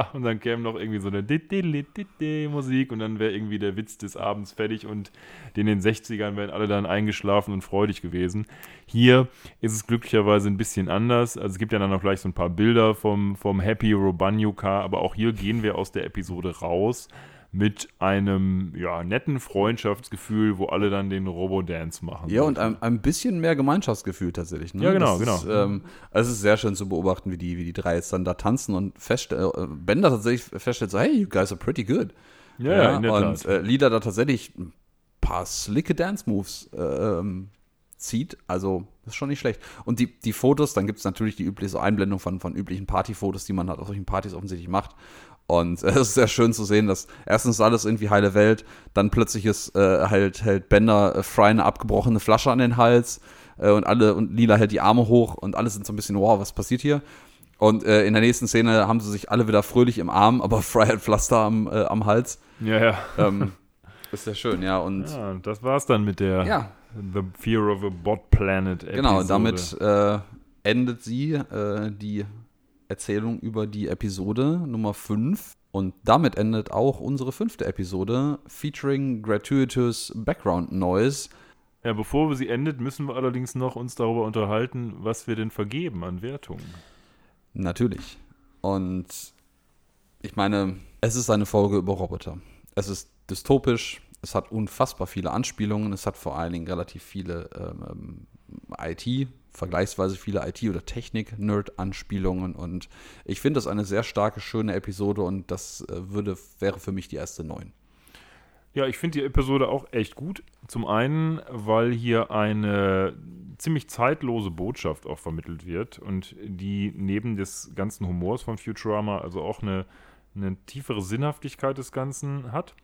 und dann käme noch irgendwie so eine Musik und dann wäre irgendwie der Witz des Abends fertig und in den 60ern wären alle dann eingeschlafen und freudig gewesen. Hier ist es glücklicherweise ein bisschen anders. Also es gibt ja dann noch gleich so ein paar Bilder vom, vom Happy Robanyuka, aber auch hier gehen wir aus der Episode raus, mit einem ja, netten Freundschaftsgefühl, wo alle dann den Robo-Dance machen. Ja, und ein, ein bisschen mehr Gemeinschaftsgefühl tatsächlich. Ne? Ja, genau, das genau. Ist, ähm, also es ist sehr schön zu beobachten, wie die, wie die drei jetzt dann da tanzen und feststellen, äh, Bender tatsächlich feststellt, so, hey, you guys are pretty good. Ja, ja, in der und Tat. äh, Lieder da tatsächlich ein paar slicke Dance-Moves äh, ähm, zieht. Also, das ist schon nicht schlecht. Und die, die Fotos, dann gibt es natürlich die übliche Einblendung von, von üblichen Partyfotos, die man halt auf solchen Partys offensichtlich macht. Und äh, es ist sehr schön zu sehen, dass erstens alles irgendwie heile Welt, dann plötzlich ist äh, halt hält Bender äh, Fry eine abgebrochene Flasche an den Hals äh, und alle und Lila hält die Arme hoch und alle sind so ein bisschen, wow, was passiert hier? Und äh, in der nächsten Szene haben sie sich alle wieder fröhlich im Arm, aber Fry hat Pflaster am, äh, am Hals. ja, ja. Ähm, ist sehr schön, ja. Und Ja, das war's dann mit der ja, The Fear of a Bot Planet Episode. genau, damit äh, endet sie äh, die Erzählung über die Episode Nummer 5. Und damit endet auch unsere fünfte Episode, featuring gratuitous Background Noise. Ja, bevor sie endet, müssen wir allerdings noch uns darüber unterhalten, was wir denn vergeben an Wertungen. Natürlich. Und ich meine, es ist eine Folge über Roboter. Es ist dystopisch, es hat unfassbar viele Anspielungen, es hat vor allen Dingen relativ viele ähm, IT, vergleichsweise viele IT- oder Technik-Nerd-Anspielungen und ich finde das eine sehr starke, schöne Episode und das äh, würde, wäre für mich die erste neun. Ja, ich finde die Episode auch echt gut. Zum einen, weil hier eine ziemlich zeitlose Botschaft auch vermittelt wird und die neben des ganzen Humors von Futurama also auch eine, eine tiefere Sinnhaftigkeit des Ganzen hat.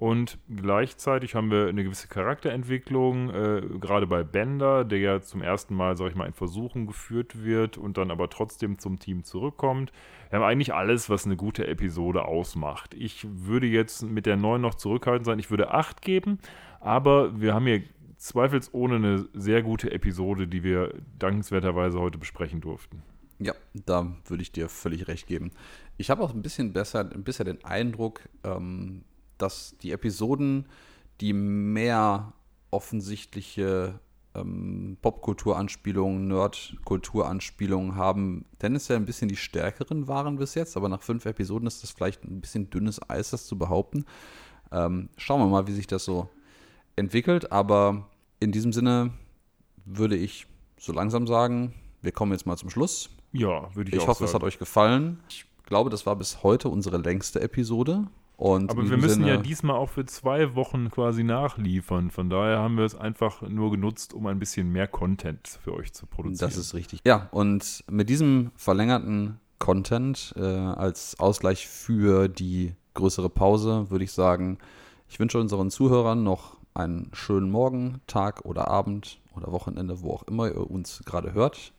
Und gleichzeitig haben wir eine gewisse Charakterentwicklung, äh, gerade bei Bender, der ja zum ersten Mal, sag ich mal, in Versuchen geführt wird und dann aber trotzdem zum Team zurückkommt. Wir haben eigentlich alles, was eine gute Episode ausmacht. Ich würde jetzt mit der 9 noch zurückhaltend sein. Ich würde 8 geben, aber wir haben hier zweifelsohne eine sehr gute Episode, die wir dankenswerterweise heute besprechen durften. Ja, da würde ich dir völlig recht geben. Ich habe auch ein bisschen besser, bisher den Eindruck, ähm, dass die Episoden, die mehr offensichtliche ähm, Popkultur-Anspielungen, Nerd-Kultur-Anspielungen haben, tendenziell ein bisschen die stärkeren waren bis jetzt, aber nach fünf Episoden ist das vielleicht ein bisschen dünnes Eis, das zu behaupten. Ähm, schauen wir mal, wie sich das so entwickelt, aber in diesem Sinne würde ich so langsam sagen, wir kommen jetzt mal zum Schluss. Ja, würde ich, Ich auch hoffe, es sagen. hat euch gefallen. Ich glaube, das war bis heute unsere längste Episode. Und Aber wir müssen ja Sinne- diesmal auch für zwei Wochen quasi nachliefern. Von daher haben wir es einfach nur genutzt, um ein bisschen mehr Content für euch zu produzieren. Das ist richtig. Ja, und mit diesem verlängerten Content äh, als Ausgleich für die größere Pause würde ich sagen, ich wünsche unseren Zuhörern noch einen schönen Morgen, Tag oder Abend oder Wochenende, wo auch immer ihr uns gerade hört.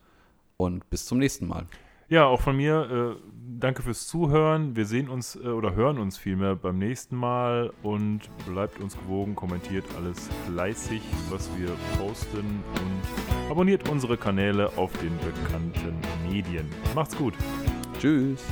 Und bis zum nächsten Mal. Ja, auch von mir äh, danke fürs Zuhören. Wir sehen uns äh, oder hören uns vielmehr beim nächsten Mal und bleibt uns gewogen, kommentiert alles fleißig, was wir posten und abonniert unsere Kanäle auf den bekannten Medien. Macht's gut. Tschüss.